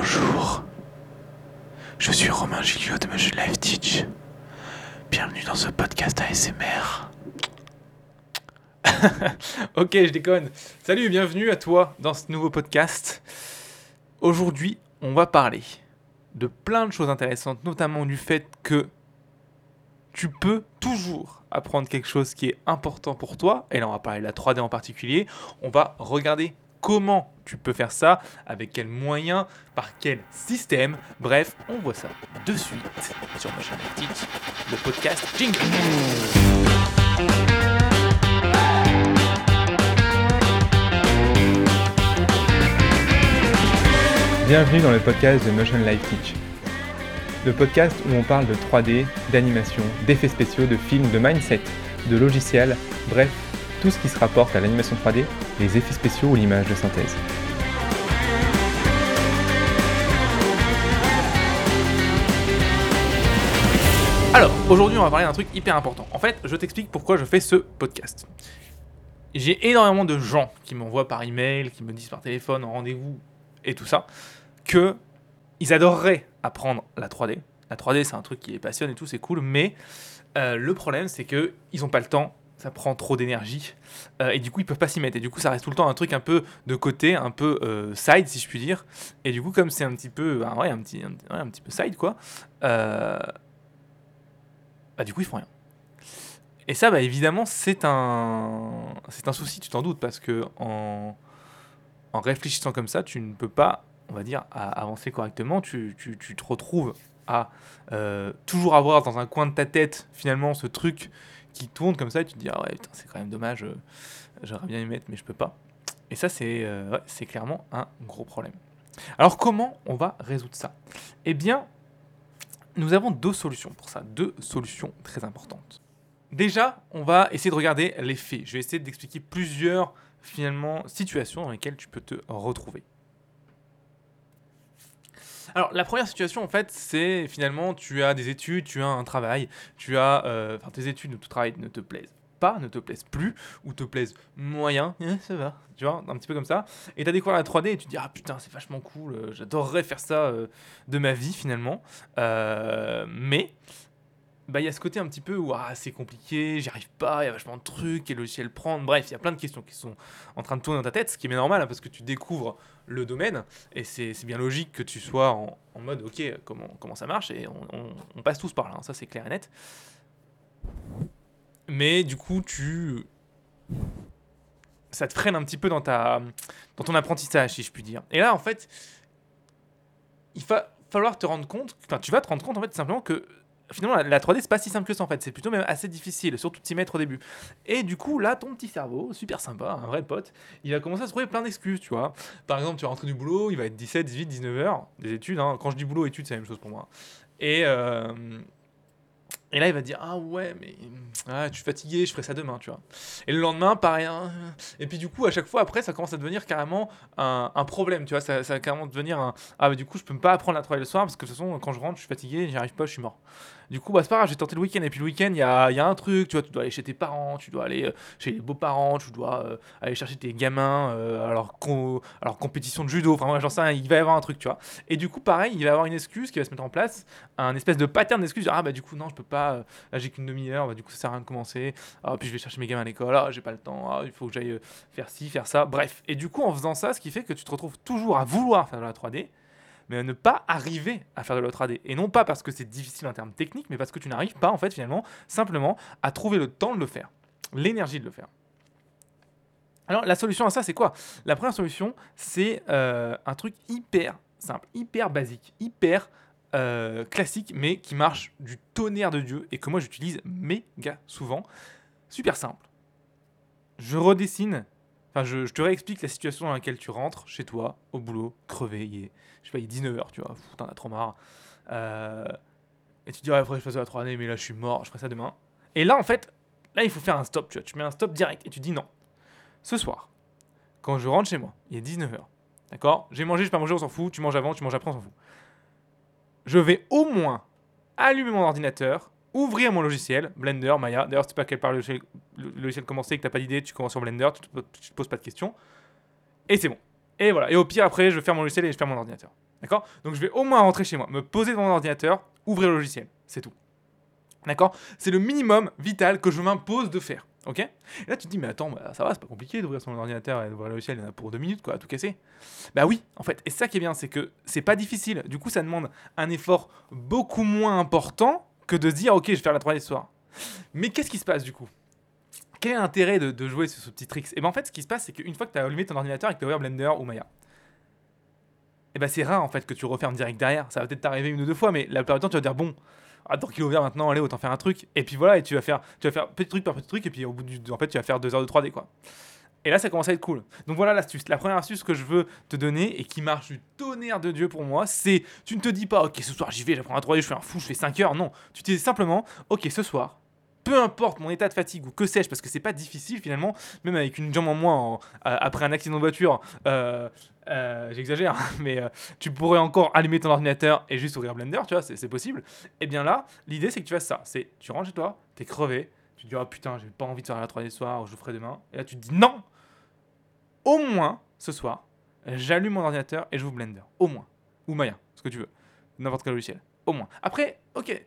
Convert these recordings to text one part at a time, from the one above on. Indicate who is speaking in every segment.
Speaker 1: Bonjour, je suis Romain Gilliot de Motion Life Teach. Bienvenue dans ce podcast ASMR.
Speaker 2: ok, je déconne. Salut, bienvenue à toi dans ce nouveau podcast. Aujourd'hui, on va parler de plein de choses intéressantes, notamment du fait que tu peux toujours apprendre quelque chose qui est important pour toi. Et là, on va parler de la 3D en particulier. On va regarder comment tu peux faire ça, avec quels moyens, par quel système. Bref, on voit ça de suite sur chaîne Teach, le podcast Jingle.
Speaker 3: Bienvenue dans le podcast de Motion Life Teach. Le podcast où on parle de 3D, d'animation, d'effets spéciaux, de films, de mindset, de logiciels, bref, tout ce qui se rapporte à l'animation 3D, les effets spéciaux ou l'image de synthèse.
Speaker 2: Alors, aujourd'hui, on va parler d'un truc hyper important. En fait, je t'explique pourquoi je fais ce podcast. J'ai énormément de gens qui m'envoient par email, qui me disent par téléphone, en rendez-vous et tout ça, que ils adoreraient apprendre la 3D. La 3D, c'est un truc qui les passionne et tout, c'est cool, mais euh, le problème, c'est que ils n'ont pas le temps, ça prend trop d'énergie, euh, et du coup, ils peuvent pas s'y mettre. Et du coup, ça reste tout le temps un truc un peu de côté, un peu euh, side, si je puis dire. Et du coup, comme c'est un petit peu, ah ouais, un petit, un, un petit peu side, quoi, euh, bah, du coup, ils font rien. Et ça, bah, évidemment, c'est un, c'est un souci, tu t'en doutes, parce que en, en réfléchissant comme ça, tu ne peux pas, on va dire, avancer correctement. Tu, tu- tu te retrouves à toujours avoir dans un coin de ta tête, finalement, ce truc qui tourne comme ça, et tu te dis, ah ouais, putain, c'est quand même dommage, euh, j'aurais bien y mettre, mais je peux pas. Et ça, c'est euh, c'est clairement un gros problème. Alors, comment on va résoudre ça? Eh bien, nous avons deux solutions pour ça, deux solutions très importantes. Déjà, on va essayer de regarder les faits. Je vais essayer d'expliquer plusieurs finalement situations dans lesquelles tu peux te retrouver. Alors, la première situation, en fait, c'est finalement, tu as des études, tu as un travail, tu as. euh, Enfin, tes études ou ton travail ne te plaisent pas, ne te plaisent plus, ou te plaisent moyen, ça va, tu vois, un petit peu comme ça. Et tu as découvert la 3D et tu te dis, ah putain, c'est vachement cool, euh, j'adorerais faire ça euh, de ma vie finalement. Mais bah, il y a ce côté un petit peu où ah, c'est compliqué, j'y arrive pas, il y a vachement de trucs, quel logiciel prendre, bref, il y a plein de questions qui sont en train de tourner dans ta tête, ce qui est normal hein, parce que tu découvres le domaine et c'est bien logique que tu sois en, en mode ok, comment, comment ça marche et on passe tous par là, hein, ça c'est clair et net. Mais du coup, tu. Ça te freine un petit peu dans, ta, dans ton apprentissage, si je puis dire. Et là, en fait, il va falloir te rendre compte, enfin, tu vas te rendre compte en fait simplement que finalement la, la 3D c'est pas si simple que ça en fait, c'est plutôt même assez difficile, surtout de t'y mettre au début. Et du coup là ton petit cerveau, super sympa, un vrai pote, il va commencer à se trouver plein d'excuses, tu vois. Par exemple tu vas rentrer du boulot, il va être 17, 18, 19 heures, des études, hein. quand je dis boulot, études c'est la même chose pour moi. Et, euh, et là il va dire ah ouais mais ah, je suis fatigué, je ferai ça demain, tu vois. Et le lendemain pareil, hein. et puis du coup à chaque fois après ça commence à devenir carrément un, un problème, tu vois, ça, ça va carrément devenir un ah bah du coup je peux pas apprendre à travailler le soir parce que de toute façon quand je rentre je suis fatigué, j'y arrive pas, je suis mort. Du coup, bah, c'est pas grave, j'ai tenté le week-end. Et puis le week-end, il y a, y a un truc, tu vois, tu dois aller chez tes parents, tu dois aller euh, chez les beaux-parents, tu dois euh, aller chercher tes gamins euh, à, leur compétition de judo. Enfin, j'en sais rien, il va y avoir un truc, tu vois. Et du coup, pareil, il va y avoir une excuse qui va se mettre en place, un espèce de pattern d'excuse. Ah, bah, du coup, non, je peux pas, euh, là, j'ai qu'une demi-heure, bah, du coup, ça sert à rien de commencer. Ah, puis je vais chercher mes gamins à l'école, ah, j'ai pas le temps, ah, il faut que j'aille euh, faire ci, faire ça. Bref. Et du coup, en faisant ça, ce qui fait que tu te retrouves toujours à vouloir faire de la 3D mais à ne pas arriver à faire de la 3D. Et non pas parce que c'est difficile en termes techniques, mais parce que tu n'arrives pas, en fait, finalement, simplement à trouver le temps de le faire, l'énergie de le faire. Alors, la solution à ça, c'est quoi? La première solution, c'est euh, un truc hyper simple, hyper basique, hyper euh, classique, mais qui marche du tonnerre de Dieu et que moi j'utilise méga souvent. Super simple. Je redessine Enfin, je, te réexplique la situation dans laquelle tu rentres chez toi, au boulot, crevé, il est, je sais pas, il est 19h, tu vois, t'en as trop marre. Euh, et tu te dis, ouais, je fasse la 3 année, mais là je suis mort, je ferai ça demain. Et là, en fait, là il faut faire un stop, tu vois, tu mets un stop direct et tu dis non. Ce soir, quand je rentre chez moi, il est 19h, d'accord? J'ai mangé, j'ai pas mangé, on s'en fout, tu manges avant, tu manges après, on s'en fout. Je vais au moins allumer mon ordinateur, ouvrir mon logiciel, Blender, Maya. D'ailleurs, si tu pas quel par le logiciel, logiciel commencer et que t'as pas d'idée, tu commences sur Blender, tu tu te poses pas de questions. Et c'est bon. Et voilà. Et au pire, après, je ferme mon logiciel et je ferme mon ordinateur. D'accord? Donc je vais au moins rentrer chez moi, me poser devant mon ordinateur, ouvrir le logiciel. C'est tout. D'accord? C'est le minimum vital que je m'impose de faire. Ok? Et là, tu te dis, mais attends, bah, ça va, c'est pas compliqué d'ouvrir son ordinateur et d'ouvrir le logiciel, il y en a pour deux minutes, quoi, à tout casser. Bah oui, en fait. Et ça qui est bien, c'est que c'est pas difficile. Du coup, ça demande un effort beaucoup moins important que de dire, ok, je vais faire la 3D ce soir. Mais qu'est-ce qui se passe du coup? Quel est l'intérêt de, jouer sur ce petit trick Et ben en fait, ce qui se passe, c'est qu'une fois que tu as allumé ton ordinateur et que tu as ouvert Blender ou Maya, et ben c'est rare en fait que tu refermes direct derrière. Ça va peut-être t'arriver une ou deux fois, mais la plupart du temps, tu vas dire, bon, attends qu'il est ouvert maintenant, allez, autant faire un truc. Et puis voilà, et tu vas faire, tu vas faire petit truc par petit truc, et puis au bout du. En fait, tu vas faire deux heures de 3D, quoi. Et là, ça commence à être cool. Donc voilà l'astuce. La première astuce que je veux te donner et qui marche du tonnerre de Dieu pour moi, c'est tu ne te dis pas, ok, ce soir j'y vais, j'apprends un 3D, je fais un fou, je fais 5 heures. Non, tu te dis simplement, ok, ce soir, peu importe mon état de fatigue ou que sais-je, parce que c'est pas difficile finalement, même avec une jambe en moins euh, après un accident de voiture, euh, euh, j'exagère, mais tu pourrais encore allumer ton ordinateur et juste ouvrir Blender, tu vois, c'est possible. Et bien là, l'idée c'est que tu fasses ça, c'est tu rentres chez toi, t'es crevé, tu te dis oh putain, j'ai pas envie de faire la 3D ce soir, je le ferai demain, et là tu te dis non, au moins ce soir, j'allume mon ordinateur et je vous Blender, au moins, ou Maya, ce que tu veux, n'importe quel logiciel. Au moins. Après, ok,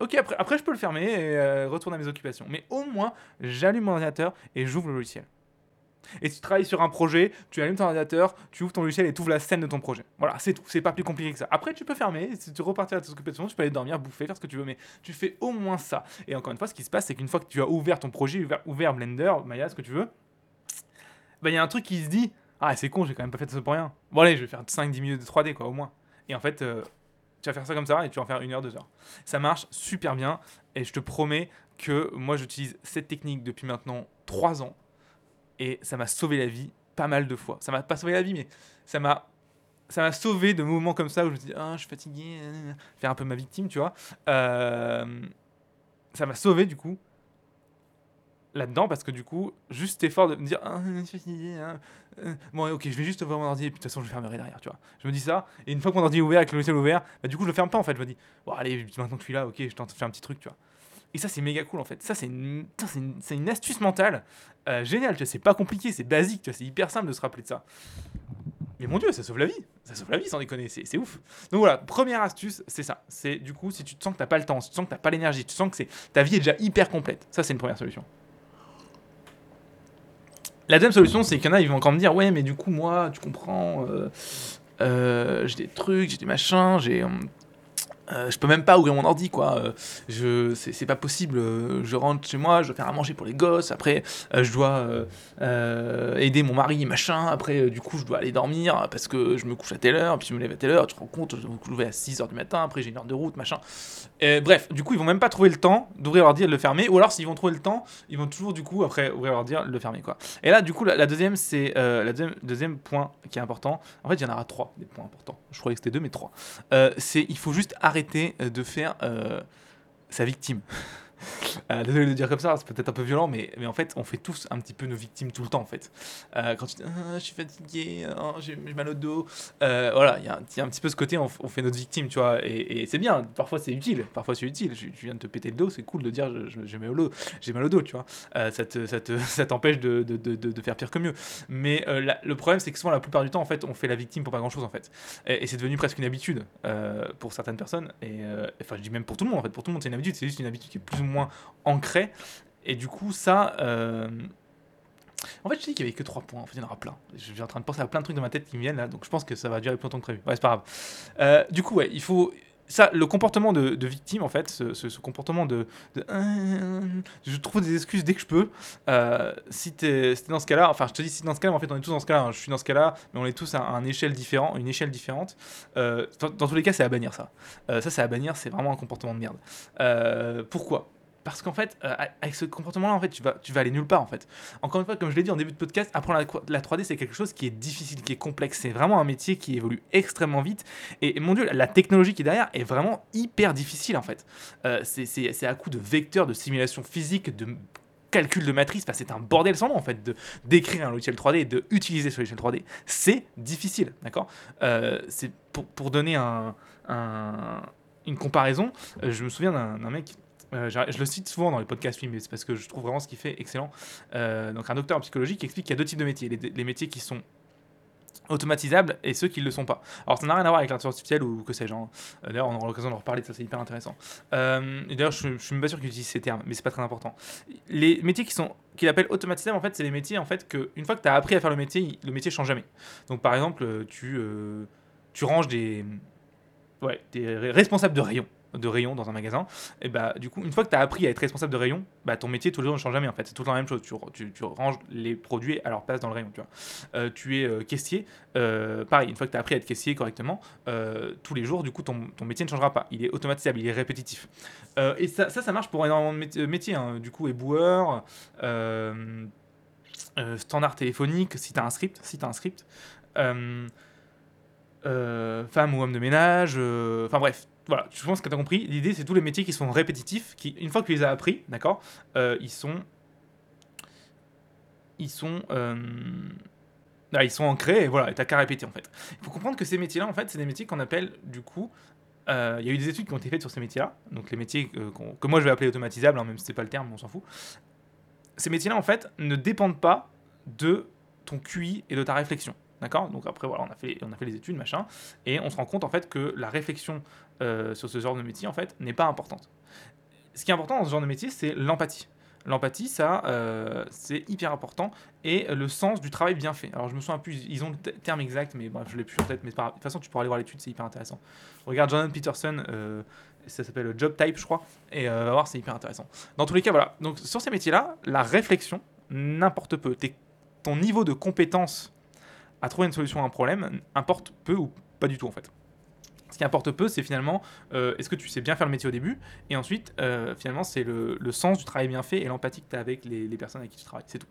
Speaker 2: ok après, après je peux le fermer et euh, retourner à mes occupations. Mais au moins, j'allume mon ordinateur et j'ouvre le logiciel. Et si tu travailles sur un projet, tu allumes ton ordinateur, tu ouvres ton logiciel et tu ouvres la scène de ton projet. Voilà, c'est tout. C'est pas plus compliqué que ça. Après, tu peux fermer, si tu repartir à tes occupations, tu peux aller dormir, bouffer, faire ce que tu veux, mais tu fais au moins ça. Et encore une fois, ce qui se passe, c'est qu'une fois que tu as ouvert ton projet, ouvert, Blender, Maya, ce que tu veux, bah, il y a un truc qui se dit Ah, c'est con, j'ai quand même pas fait ça pour rien. Bon, allez, je vais faire 5-10 minutes de 3D, quoi, au moins. Et en fait, euh, tu vas faire ça comme ça et tu vas en faire une heure, deux heures. Ça marche super bien et je te promets que moi, j'utilise cette technique depuis maintenant 3 ans et ça m'a sauvé la vie pas mal de fois. Ça m'a pas sauvé la vie, mais ça m'a ça m'a sauvé de moments comme ça où je me dis ah je suis fatigué faire un peu ma victime tu vois. Euh, ça m'a sauvé du coup là-dedans parce que du coup juste cet effort de me dire ah, je suis fatigué hein, euh, bon ok je vais juste voir mon ordi et puis de toute façon je fermerai derrière tu vois. Je me dis ça et une fois que mon ordi est ouvert avec le logiciel ouvert bah, du coup je le ferme pas en fait. Je me dis bon allez maintenant que je suis là ok je tente de faire un petit truc tu vois et ça c'est méga cool en fait. Ça c'est une, une, une astuce mentale euh, géniale c'est pas compliqué c'est basique c'est hyper simple de se rappeler de ça. Mais mon dieu ça sauve la vie ça sauve la vie sans déconner c'est ouf. Donc voilà première astuce c'est ça c'est du coup si tu te sens que t'as pas le temps si tu te sens que t'as pas l'énergie tu sens que ta vie est déjà hyper complète ça c'est une première solution. La deuxième solution, c'est qu'il y en a, ils vont encore me dire Ouais, mais du coup, moi, tu comprends, euh, euh, j'ai des trucs, j'ai des machins, j'ai. Euh, je peux même pas ouvrir mon ordi, quoi. Euh, c'est, pas possible. euh, Je rentre chez moi, je dois faire à manger pour les gosses. Après, je dois aider mon mari, machin. Après, du coup, je dois aller dormir parce que je me couche à telle heure, puis je me lève à telle heure. Tu te rends compte, je me lever à 6h du matin. Après, j'ai une heure de route, machin. Bref, du coup, ils vont même pas trouver le temps d'ouvrir l'ordi et de le fermer. Ou alors, s'ils vont trouver le temps, ils vont toujours, du coup, après ouvrir l'ordi, le fermer, quoi. Et là, du coup, la, la deuxième, c'est la deuxième, deuxième point qui est important. En fait, il y en aura trois des points importants. Je croyais que c'était deux, mais trois. C'est il faut juste arrêter euh, de faire euh, sa victime. Euh, désolé de dire comme ça, c'est peut-être un peu violent, mais, mais en fait, on fait tous un petit peu nos victimes tout le temps, en fait. Euh, quand tu dis, Ah, je suis fatigué, ah, j'ai mal au dos, euh, voilà, il y, a un- petit peu ce côté, on, fait notre victime, tu vois, et, c'est bien, parfois c'est utile, parfois c'est utile. Je, viens de te péter le dos, c'est cool de dire, j'ai mal au dos, mal au dos, tu vois. Ça te- ça te- ça t'empêche de, de, de, de- faire pire que mieux. Mais le problème, c'est que souvent, la plupart du temps, en fait, on fait la victime pour pas grand-chose, en fait. Et, et c'est devenu presque une habitude pour certaines personnes. Et enfin, je dis même pour tout le monde. En fait, pour tout le monde, c'est une habitude. C'est juste une habitude qui est plus ou moins ancrée. Et du coup, ça. euh, En fait, je dis qu'il y avait que trois points. En fait, il y en aura plein. Je suis en train de penser à plein de trucs dans ma tête qui me viennent là, donc je pense que ça va durer plus longtemps que prévu. Ouais, c'est pas grave. Euh, du coup, ouais, il faut. Ça, le comportement de, victime, en fait, ce, comportement de, de, Je trouve des excuses dès que je peux. Euh, si t'es si dans ce cas-là, enfin, je te dis si t'es dans ce cas-là, en fait, on est tous dans ce cas-là. hein. Je suis dans ce cas-là, mais on est tous à, une échelle différente, une échelle différente. Euh, dans, tous les cas, c'est à bannir ça. Euh, ça, c'est à bannir, c'est vraiment un comportement de merde. Euh, pourquoi? Parce qu'en fait, euh, avec ce comportement-là, en fait, tu vas, tu vas aller nulle part, en fait. Encore une fois, comme je l'ai dit en début de podcast, apprendre la, la 3D, c'est quelque chose qui est difficile, qui est complexe. C'est vraiment un métier qui évolue extrêmement vite. Et mon Dieu, la technologie qui est derrière est vraiment hyper difficile, en fait. Euh, c'est- à coup de vecteurs, de simulation physique, de calcul de matrice, enfin, c'est un bordel sans nom en fait d'écrire un logiciel 3D et de utiliser ce logiciel 3D. C'est difficile, d'accord? Euh, C'est pour, donner un, un- une comparaison, je me souviens d'un mec. Euh, je le cite souvent dans les podcasts mais c'est parce que je trouve vraiment ce qu'il fait excellent. Euh, donc un docteur en psychologie qui explique qu'il y a deux types de métiers. Les, métiers qui sont automatisables et ceux qui ne le sont pas. Alors ça n'a rien à voir avec l'intelligence artificielle ou que sais-je. hein. Euh, D'ailleurs, on aura l'occasion d'en reparler, ça c'est hyper intéressant. D'ailleurs, je, je suis même pas sûr qu'ils utilisent ces termes, mais c'est pas très important. Les métiers qui sont qu'il appelle automatisables, en fait, c'est les métiers en fait que une fois que tu as appris à faire le métier, le métier change jamais. Donc par exemple, tu tu ranges des ouais, t'es re- responsable de rayon de rayon dans un magasin et bah du coup une fois que tu as appris à être responsable de rayon bah ton métier tous les jours ne change jamais en fait. C'est tout le la même chose. Tu, tu, tu ranges les produits à leur place dans le rayon tu vois. Euh, tu es euh, caissier euh, pareil une fois que tu as appris à être caissier correctement tous les jours du coup ton, ton métier ne changera pas. Il est automatisable il est répétitif. Et ça, ça marche pour énormément de mét- métiers hein. du coup éboueur standard téléphonique si tu as un script si tu un script femme ou homme de ménage, enfin bref, voilà, je pense que tu as compris. L'idée, c'est tous les métiers qui sont répétitifs, qui, une fois que tu les as appris, d'accord, euh, ils sont. Ils sont. euh, ah, ils sont ancrés et voilà, et t'as qu'à répéter en fait. Il faut comprendre que ces métiers-là, en fait, c'est des métiers qu'on appelle du coup. euh, Il y a eu des études qui ont été faites sur ces métiers-là, donc les métiers qu'on- que moi je vais appeler automatisables, hein, même si c'est pas le terme, on s'en fout. Ces métiers-là, en fait, ne dépendent pas de ton QI et de ta réflexion. D'accord? Donc après, voilà, on a, fait, on a fait les études, machin, et on se rend compte en fait que la réflexion euh, sur ce genre de métier, en fait, n'est pas importante. Ce qui est important dans ce genre de métier, c'est l'empathie. L'empathie, ça, euh, c'est hyper important, et le sens du travail bien fait. Alors je me souviens plus, ils ont le terme exact, mais bref, je l'ai plus en tête, mais de toute façon, tu pourras aller voir l'étude, c'est hyper intéressant. Regarde Jordan Peterson, euh, ça s'appelle Job Type, je crois, et euh, va voir, c'est hyper intéressant. Dans tous les cas, voilà. Donc sur ces métiers-là, la réflexion, n'importe peu. Ton niveau de compétence à trouver une solution à un problème importe peu ou pas du tout en fait. Ce qui importe peu, c'est finalement euh, est-ce que tu sais bien faire le métier au début, et ensuite, euh, finalement, c'est le, sens du travail bien fait et l'empathie que tu as avec les, personnes avec qui tu travailles. C'est tout.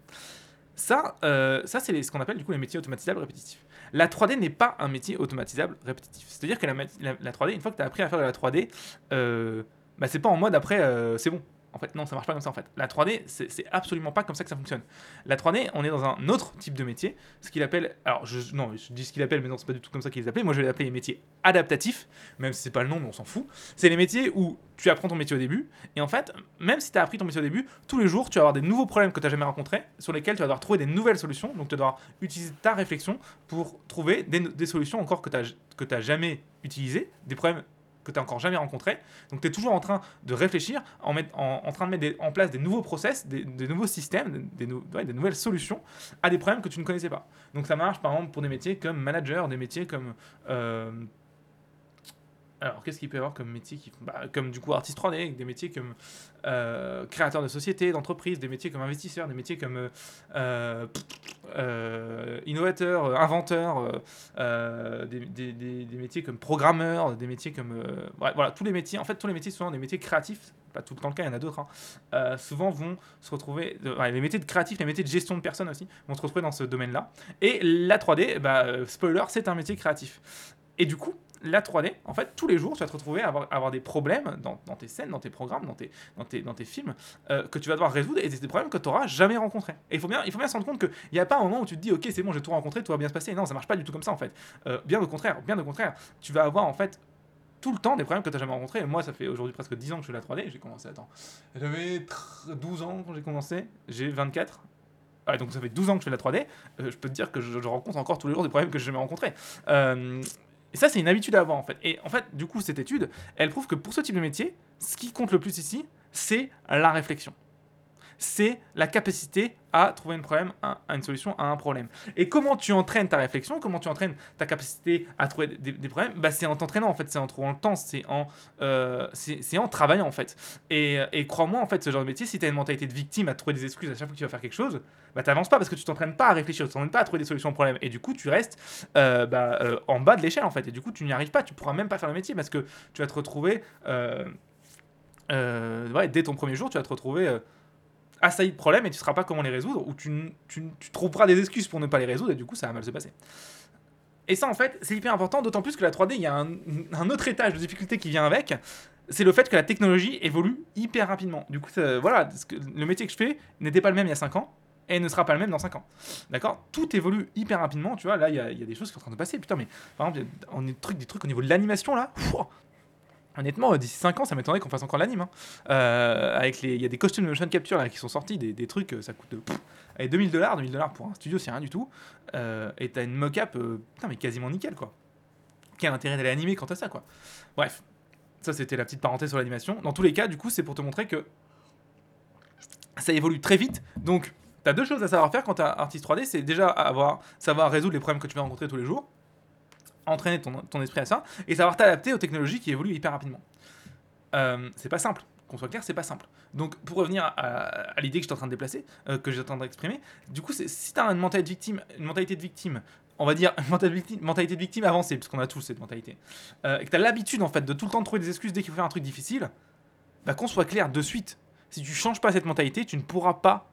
Speaker 2: Ça, euh, ça c'est ce qu'on appelle du coup les métiers automatisables répétitifs. La 3D n'est pas un métier automatisable répétitif. C'est-à-dire que la, mat- la- la 3D, une fois que tu as appris à faire de la 3D, euh, bah, c'est pas en mode après c'est bon. En fait, non, ça marche pas comme ça en fait. La 3D, c'est absolument pas comme ça que ça fonctionne. La 3D, on est dans un autre type de métier, ce qu'il appelle. Alors, je, non, je dis ce qu'il appelle, mais non, c'est pas du tout comme ça qu'il les appelle. Moi, je vais les appeler les métiers adaptatifs, même si c'est pas le nom, mais on s'en fout. C'est les métiers où tu apprends ton métier au début, et en fait, même si tu as appris ton métier au début, tous les jours, tu vas avoir des nouveaux problèmes que tu n'as jamais rencontrés, sur lesquels tu vas devoir trouver des nouvelles solutions. Donc, tu vas devoir utiliser ta réflexion pour trouver des, solutions encore que tu n'as jamais utilisées, des problèmes que tu n'as encore jamais rencontrés. Donc, tu es toujours en train de réfléchir, en, en, en train de mettre en place des nouveaux process, des, nouveaux systèmes, des nouvelles solutions à des problèmes que tu ne connaissais pas. Donc, ça marche par exemple pour des métiers comme manager, des métiers comme. euh, alors, qu'est-ce qu'il peut y avoir comme métier qui, bah, Comme du coup artiste 3D, des métiers comme euh, créateur de société, d'entreprise, des métiers comme investisseur, des métiers comme euh, euh, euh, innovateur, euh, inventeur, des, métiers comme programmeur, des métiers comme. voilà, tous les métiers, en fait, tous les métiers, souvent des métiers créatifs, pas tout le temps le cas, il y en a d'autres, hein, souvent vont se retrouver. les métiers de créatifs, les métiers de gestion de personnes aussi, vont se retrouver dans ce domaine-là. Et la 3D, bah, spoiler, c'est un métier créatif. Et du coup, la 3D, en fait, tous les jours, tu vas te retrouver à avoir, des problèmes dans, tes scènes, dans tes programmes, dans tes, films, euh, que tu vas devoir résoudre, et c'est des problèmes que tu n'auras jamais rencontrés. Et il faut bien, il faut bien se rendre compte qu'il n'y a pas un moment où tu te dis, ok, c'est bon, j'ai tout rencontré, tout va bien se passer. Non, ça marche pas du tout comme ça, en fait. Euh, bien au contraire, bien au contraire. Tu vas avoir, en fait, tout le temps des problèmes que tu n'as jamais rencontrés. Et moi, ça fait aujourd'hui presque 10 ans que je fais la 3D. J'ai commencé, attends, j'avais tr- 12 ans quand j'ai commencé, j'ai 24. Ah, donc ça fait 12 ans que je fais la 3D. Euh, je peux te dire que je, je rencontre encore tous les jours des problèmes que j'ai jamais rencontrés. Euh, et ça, c'est une habitude à avoir en fait. Et en fait, du coup, cette étude, elle prouve que pour ce type de métier, ce qui compte le plus ici, c'est la réflexion. C'est la capacité à trouver un problème, à une solution à un problème. Et comment tu entraînes ta réflexion, comment tu entraînes ta capacité à trouver des, problèmes, bah, c'est en t'entraînant en fait, c'est en trouvant le temps, c'est en, euh, c'est en travaillant en fait. Et, et crois-moi en fait, ce genre de métier, si tu as une mentalité de victime à trouver des excuses à chaque fois que tu vas faire quelque chose, bah t'avances pas parce que tu t'entraînes pas à réfléchir, tu t'entraînes pas à trouver des solutions au problème. Et du coup, tu restes euh, bah, euh, en bas de l'échelle en fait. Et du coup, tu n'y arrives pas, tu pourras même pas faire le métier parce que tu vas te retrouver, ouais, dès ton premier jour, tu vas te retrouver assailli de problèmes et tu ne sauras pas comment les résoudre ou tu, tu, tu trouveras des excuses pour ne pas les résoudre et du coup, ça va mal se passer. Et ça, en fait, c'est hyper important, d'autant plus que la 3D, il y a un, un autre étage de difficulté qui vient avec. C'est le fait que la technologie évolue hyper rapidement. Du coup, voilà, le métier que je fais n'était pas le même il y a 5 ans et ne sera pas le même dans 5 ans. D'accord? Tout évolue hyper rapidement. Tu vois, là, il y, y a des choses qui sont en train de passer. Putain, mais par exemple, y a- on est truc, des trucs au niveau de l'animation là. Honnêtement, euh, d'ici 5 ans, ça m'étonnerait qu'on fasse encore l'anime. hein. Euh, il y a des costumes de motion capture là, qui sont sortis, des, trucs, euh, ça coûte pff, allez, 2000 dollars, 2000 dollars pour un studio, c'est rien du tout. Euh, et t'as une mock-up, euh, mais quasiment nickel quoi. Quel intérêt d'aller animer quant à ça quoi. Bref, ça c'était la petite parenthèse sur l'animation. Dans tous les cas, du coup, c'est pour te montrer que ça évolue très vite. Donc, t'as deux choses à savoir faire quand t'es artiste 3D, c'est déjà avoir, savoir résoudre les problèmes que tu vas rencontrer tous les jours, entraîner ton, ton esprit à ça, et savoir t'adapter aux technologies qui évoluent hyper rapidement. Euh, c'est pas simple. Qu'on soit clair, c'est pas simple. Donc, pour revenir à, l'idée que j'étais en train de déplacer, euh, que j'étais en train d'exprimer, du coup, si t'as une mentalité de victime, une mentalité de victime, on va dire mentalité mentalité de victime avancée, parce qu'on a tous cette mentalité, euh, et que t'as l'habitude en fait de tout le temps trouver des excuses dès qu'il faut faire un truc difficile, bah qu'on soit clair de suite. Si tu changes pas cette mentalité, tu ne pourras pas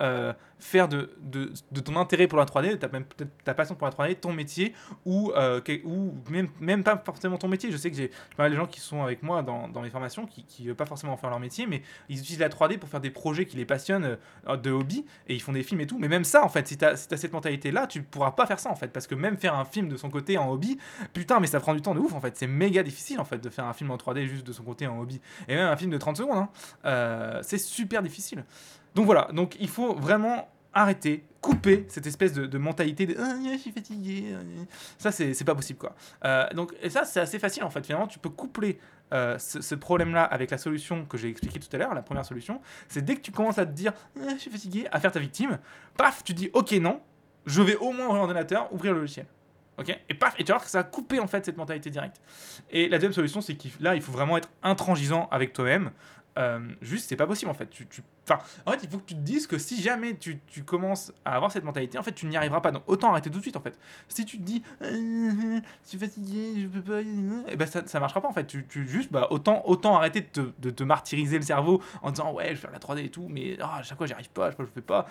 Speaker 2: euh, faire de, de, de ton intérêt pour la 3D, de ta, même, peut-être ta passion pour la 3D, ton métier, ou, euh, ou même, même pas forcément ton métier. Je sais que j'ai pas mal de gens qui sont avec moi dans, dans mes formations qui ne veulent pas forcément en faire leur métier, mais ils utilisent la 3D pour faire des projets qui les passionnent euh, de hobby, et ils font des films et tout. Mais même ça, en fait, si tu as, cette mentalité-là, tu pourras pas faire ça, en fait, parce que même faire un film de son côté en hobby, putain, mais ça prend du temps de ouf, en fait. C'est méga difficile, en fait, de faire un film en 3D juste de son côté en hobby. Et même un film de 30 secondes, hein, c'est super difficile. Donc voilà, donc il faut vraiment arrêter, couper cette espèce de, mentalité de Ah, je suis fatigué. ah, ah. Ça, c'est pas possible quoi. Euh, donc, et ça, c'est assez facile en fait. Finalement, tu peux coupler euh, ce, problème-là avec la solution que j'ai expliquée tout à l'heure, la première solution. C'est dès que tu commences à te dire Ah, je suis fatigué, à faire ta victime, paf, tu dis ok, non, je vais au moins ouvrir l'ordinateur, ouvrir le logiciel. Ok? Et paf, et tu vas que ça a coupé en fait cette mentalité directe. Et la deuxième solution, c'est qu'il là, il faut vraiment être intransigeant avec toi-même. Euh, juste, c'est pas possible en fait. Tu- Enfin, en fait, il faut que tu te dises que si jamais tu, commences à avoir cette mentalité, en fait, tu n'y arriveras pas. Donc, autant arrêter tout de suite en fait. Si tu te dis, Euh, je suis fatigué, je peux pas, et ben ça, ça marchera pas en fait. Tu, juste, bah, autant, autant arrêter de te, martyriser le cerveau en disant, ouais, je vais faire la 3D et tout, mais ah, à chaque fois, j'y arrive pas, je fais pas.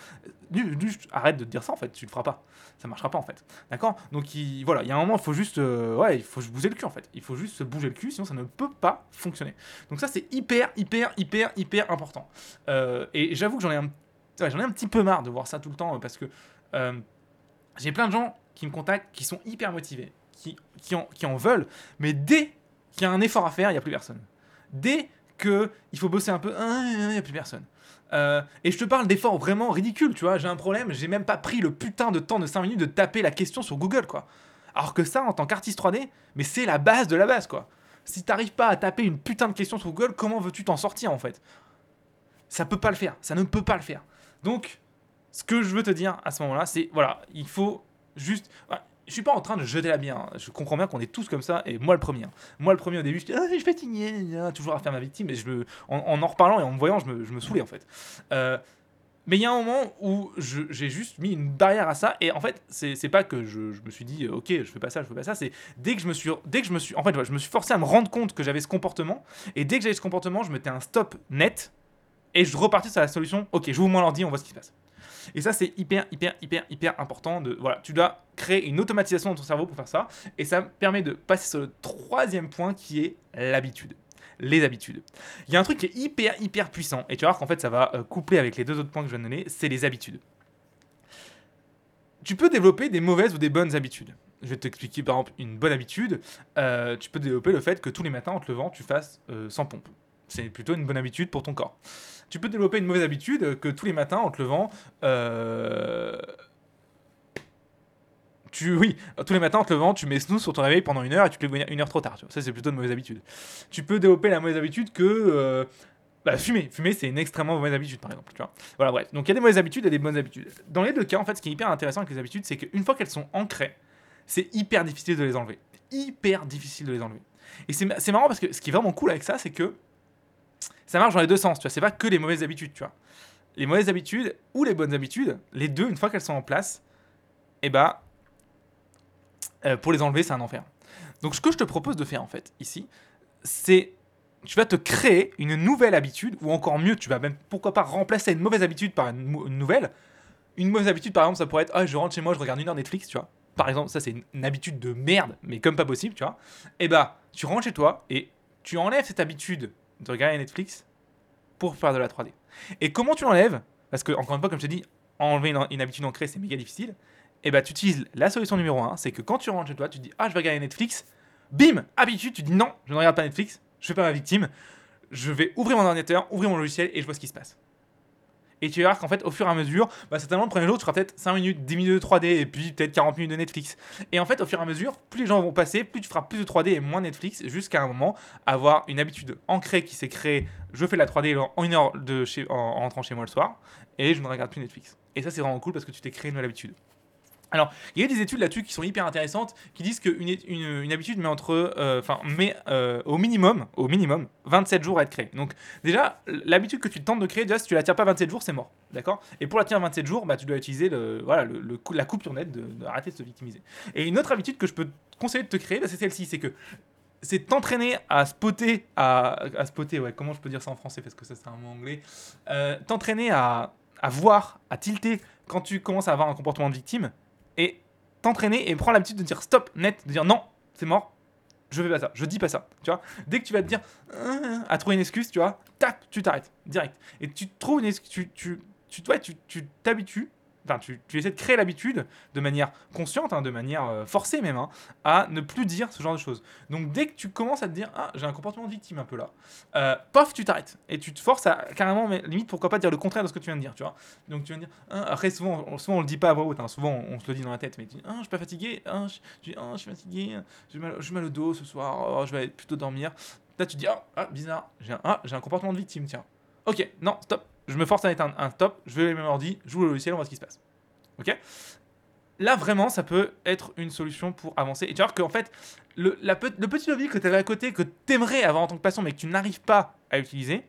Speaker 2: Juste arrête de te dire ça en fait. Tu le feras pas. Ça marchera pas en fait. D'accord? Donc, il, voilà, il y a un moment, il faut juste, euh, ouais, il faut se bouger le cul en fait. Il faut juste se bouger le cul, sinon ça ne peut pas fonctionner. Donc ça, c'est hyper, hyper, hyper, hyper important. Euh, et j'avoue que j'en ai, un... petit peu marre de voir ça tout le temps euh, parce que euh, j'ai plein de gens qui me contactent qui sont hyper motivés, qui, en, veulent, mais dès qu'il y a un effort à faire, il n'y a plus personne. Dès qu'il faut bosser un peu, ah, il n'y a plus personne. Euh, et je te parle d'efforts vraiment ridicules, tu vois. J'ai un problème, j'ai même pas pris le putain de temps de 5 minutes de taper la question sur Google, quoi. Alors que ça, en tant qu'artiste 3D, mais c'est la base de la base, quoi. Si t'arrives pas à taper une putain de question sur Google, comment veux-tu t'en sortir, en fait? Ça peut pas le faire, ça ne peut pas le faire. Donc, ce que je veux te dire à ce moment-là, c'est, voilà, il faut juste... voilà, je suis pas en train de jeter la bière, hein. je comprends bien qu'on est tous comme ça, et moi le premier. hein. Moi le premier au début, je dis, ah, ah, toujours à faire ma victime, et je en, en reparlant et en me voyant, je me, je me saoulais en fait. Euh, mais il y a un moment où j'ai juste mis une barrière à ça, et en fait, c'est pas que je, je me suis dit, ok, je fais pas ça, je fais pas ça, c'est dès que je me suis, dès que je me suis, en fait, je me suis forcé à me rendre compte que j'avais ce comportement, et dès que j'avais ce comportement, je mettais un stop net, et je repartais sur la solution, ok, j'ouvre mon ordi, on voit ce qui se passe. Et ça, c'est hyper, hyper, hyper, hyper important. Voilà, tu dois créer une automatisation dans ton cerveau pour faire ça. Et ça me permet de passer sur le troisième point qui est l'habitude. Les habitudes. Il y a un truc qui est hyper, hyper puissant. Et tu vas voir qu'en fait, ça va euh, coupler avec les deux autres points que je viens de donner. C'est les habitudes. Tu peux développer des mauvaises ou des bonnes habitudes. Je vais t'expliquer par exemple une bonne habitude. Euh, tu peux développer le fait que tous les matins en te levant, tu fasses euh, sans pompe. C'est plutôt une bonne habitude pour ton corps. Tu peux développer une mauvaise habitude que tous les matins en te levant, euh, tu, oui, tous les matins en te levant, tu mets snooze sur ton réveil pendant une heure et tu te lèves une heure trop tard. tu vois. Ça, c'est plutôt une mauvaise habitude. Tu peux développer la mauvaise habitude que euh, bah, fumer. Fumer, c'est une extrêmement mauvaise habitude, par exemple. Voilà, bref. Donc, il y a des mauvaises habitudes et des bonnes habitudes. Dans les deux cas, en fait, ce qui est hyper intéressant avec les habitudes, c'est qu'une fois qu'elles sont ancrées, c'est hyper difficile de les enlever. Hyper difficile de les enlever. Et c'est marrant parce que ce qui est vraiment cool avec ça, c'est que ça marche dans les deux sens. Tu vois, c'est pas que les mauvaises habitudes, tu vois. Les mauvaises habitudes ou les bonnes habitudes, les deux, une fois qu'elles sont en place, et bah, euh, pour les enlever, c'est un enfer. Donc, ce que je te propose de faire en fait ici, c'est tu vas te créer une nouvelle habitude, ou encore mieux, tu vas même pourquoi pas remplacer une mauvaise habitude par une, nouvelle. Une mauvaise habitude, par exemple, ça pourrait être ah, je rentre chez moi, je regarde une heure Netflix, tu vois. Par exemple, ça c'est une, une habitude de merde, mais comme pas possible, tu vois. Et bah, tu rentres chez toi et tu enlèves cette habitude de regarder Netflix pour faire de la 3D. Et comment tu l'enlèves? Parce que, encore une fois, comme je t'ai dit, enlever une, habitude ancrée, c'est méga difficile. Et bah, tu utilises la solution numéro 1, c'est que quand tu rentres chez toi, tu dis Ah, je vais regarder Netflix. Bim Habitude, tu dis non, je ne regarde pas Netflix, je je fais pas ma victime, je vais ouvrir mon ordinateur, ouvrir mon logiciel et je vois ce qui se passe. Et tu vas voir qu'en fait, au fur et à mesure, bah, certainement le premier jour, tu feras peut-être 5 minutes, 10 minutes de 3D et puis peut-être 40 minutes de Netflix. Et en fait, au fur et à mesure, plus les gens vont passer, plus tu feras plus de 3D et moins Netflix, jusqu'à un moment, avoir une habitude ancrée qui s'est créée. Je fais la 3D en une heure de chez, en, en rentrant chez moi le soir et je ne regarde plus Netflix. Et ça, c'est vraiment cool parce que tu t'es créé une nouvelle habitude. Alors, il y a des études là-dessus qui sont hyper intéressantes, qui disent qu'une une, habitude met entre, euh, met euh, au minimum, au minimum, 27 jours à être créée. Donc, déjà, l'habitude que tu tentes de créer, déjà, si tu la tiens pas 27 jours, c'est mort, d'accord? Et pour la tenir 27 jours, bah, tu dois utiliser le, voilà, le, le la coupure nette de- d'arrêter de, se victimiser. Et une autre habitude que je peux te conseiller de te créer, bah, c'est celle-ci, c'est que c'est t'entraîner à spotter, à, à spotter, ouais, comment je peux dire ça en français parce que ça c'est un mot anglais, Euh, t'entraîner à, à voir, à tilter quand tu commences à avoir un comportement de victime et t'entraîner et prendre l'habitude de dire stop net, de dire non, c'est mort, je fais pas ça, je dis pas ça, tu vois. Dès que tu vas te dire Euh, à trouver une excuse, tu vois, tac, tu t'arrêtes direct et tu trouves une excuse, tu tu tu tu t'habitues Enfin, tu, essaies de créer l'habitude de manière consciente, hein, de manière euh, forcée même, hein, à ne plus dire ce genre de choses. Donc dès que tu commences à te dire ah j'ai un comportement de victime un peu là, euh, pof tu t'arrêtes et tu te forces à carrément mais limite pourquoi pas dire le contraire de ce que tu viens de dire tu vois. Donc tu viens de dire ah, après souvent on, souvent on le dit pas à voix haute, hein, souvent on, se le dit dans la tête mais tu dis ah je suis pas fatigué, ah je, je suis fatigué, j'ai mal, mal au dos ce soir, oh, je vais plutôt dormir. Là tu dis ah, ah, bizarre, j'ai un, ah, j'ai un comportement de victime tiens. Ok non stop, je me force à mettre un, stop, je vais mon ordi, je joue le logiciel, on voit ce qui se passe. Ok? Là, vraiment, ça peut être une solution pour avancer. Et tu vois qu'en fait, le, petit hobby que tu avais à côté, que tu aimerais avoir en tant que passion, mais que tu n'arrives pas à utiliser,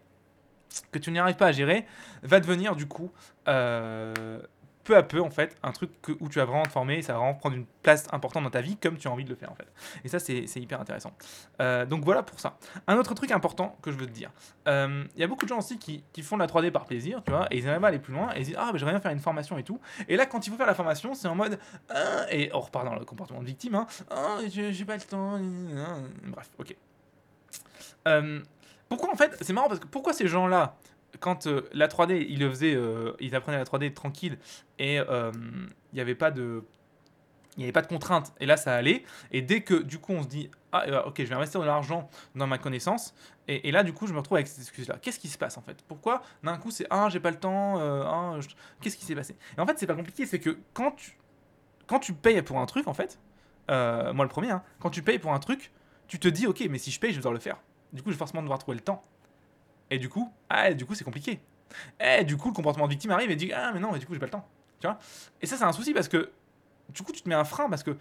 Speaker 2: que tu n'y arrives pas à gérer, va devenir du coup, euh, peu à peu, en fait, un truc que- où tu vas vraiment te former et ça va vraiment prendre une place importante dans ta vie comme tu as envie de le faire, en fait. Et ça, c'est hyper intéressant. Euh, donc voilà pour ça. Un autre truc important que je veux te dire. Euh, Il y a beaucoup de gens aussi qui, qui font de la 3D par plaisir, tu vois, et ils aimeraient aller plus loin, et ils disent Ah, mais j'aimerais bien faire une formation et tout. Et là, quand il faut faire la formation, c'est en mode Ah, et on repart dans le comportement de victime, hein, Ah, j'ai pas le temps, bref, ok. Euh, pourquoi en fait, c'est marrant parce que pourquoi ces gens-là, quand euh, la 3D, ils le faisaient, euh, ils apprenaient la 3D tranquille et euh, il n'y avait pas de. Il avait pas de contraintes, et là ça allait. Et dès que du coup on se dit, ah ok, je vais investir de l'argent dans ma connaissance, et, là du coup je me retrouve avec cette excuse-là. Qu'est-ce qui se passe en fait? Pourquoi d'un coup c'est, ah j'ai pas le temps, ah, qu'est-ce qui s'est passé? Et en fait c'est pas compliqué, c'est que quand tu, quand tu payes pour un truc en fait, moi le premier, hein, quand tu payes pour un truc, tu te dis, ok, mais si je paye, je vais devoir le faire. Du coup je vais forcément devoir trouver le temps. Et du coup, ah, du coup, c'est compliqué. Et du coup, le comportement de victime arrive et dit Ah, mais non, mais du coup, j'ai pas le temps. Tu vois? Et ça, c'est un souci parce que du coup, tu te mets un frein parce que.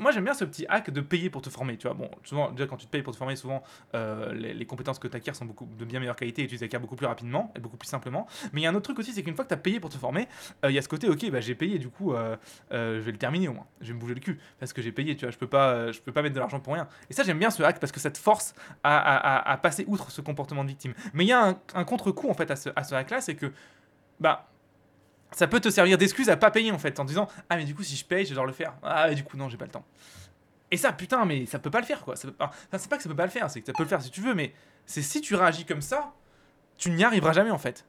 Speaker 2: Moi, j'aime bien ce petit hack de payer pour te former. Tu vois, bon, souvent, déjà, quand tu te payes pour te former, souvent, euh, les, compétences que tu acquiers sont beaucoup, de bien meilleure qualité et tu les acquiers beaucoup plus rapidement et beaucoup plus simplement. Mais il y a un autre truc aussi, c'est qu'une fois que tu as payé pour te former, euh, il y a ce côté, ok, bah, j'ai payé, du coup, euh, je vais le terminer au moins. Je vais me bouger le cul parce que j'ai payé, tu vois, je peux pas, je peux pas mettre de l'argent pour rien. Et ça, j'aime bien ce hack parce que ça te force à- à passer outre ce comportement de victime. Mais il y a un, un contre-coup en fait à ce, à ce hack-là, c'est que bah ça peut te servir d'excuse à pas payer en fait, en disant ah mais du coup si je paye, je devoir le faire. Ah mais du coup non, j'ai pas le temps. Et ça putain mais ça peut pas le faire quoi. Ça peut Enfin c'est pas que ça peut pas le faire, c'est que ça peut le faire si tu veux, mais c'est si tu réagis comme ça, tu n'y arriveras jamais en fait.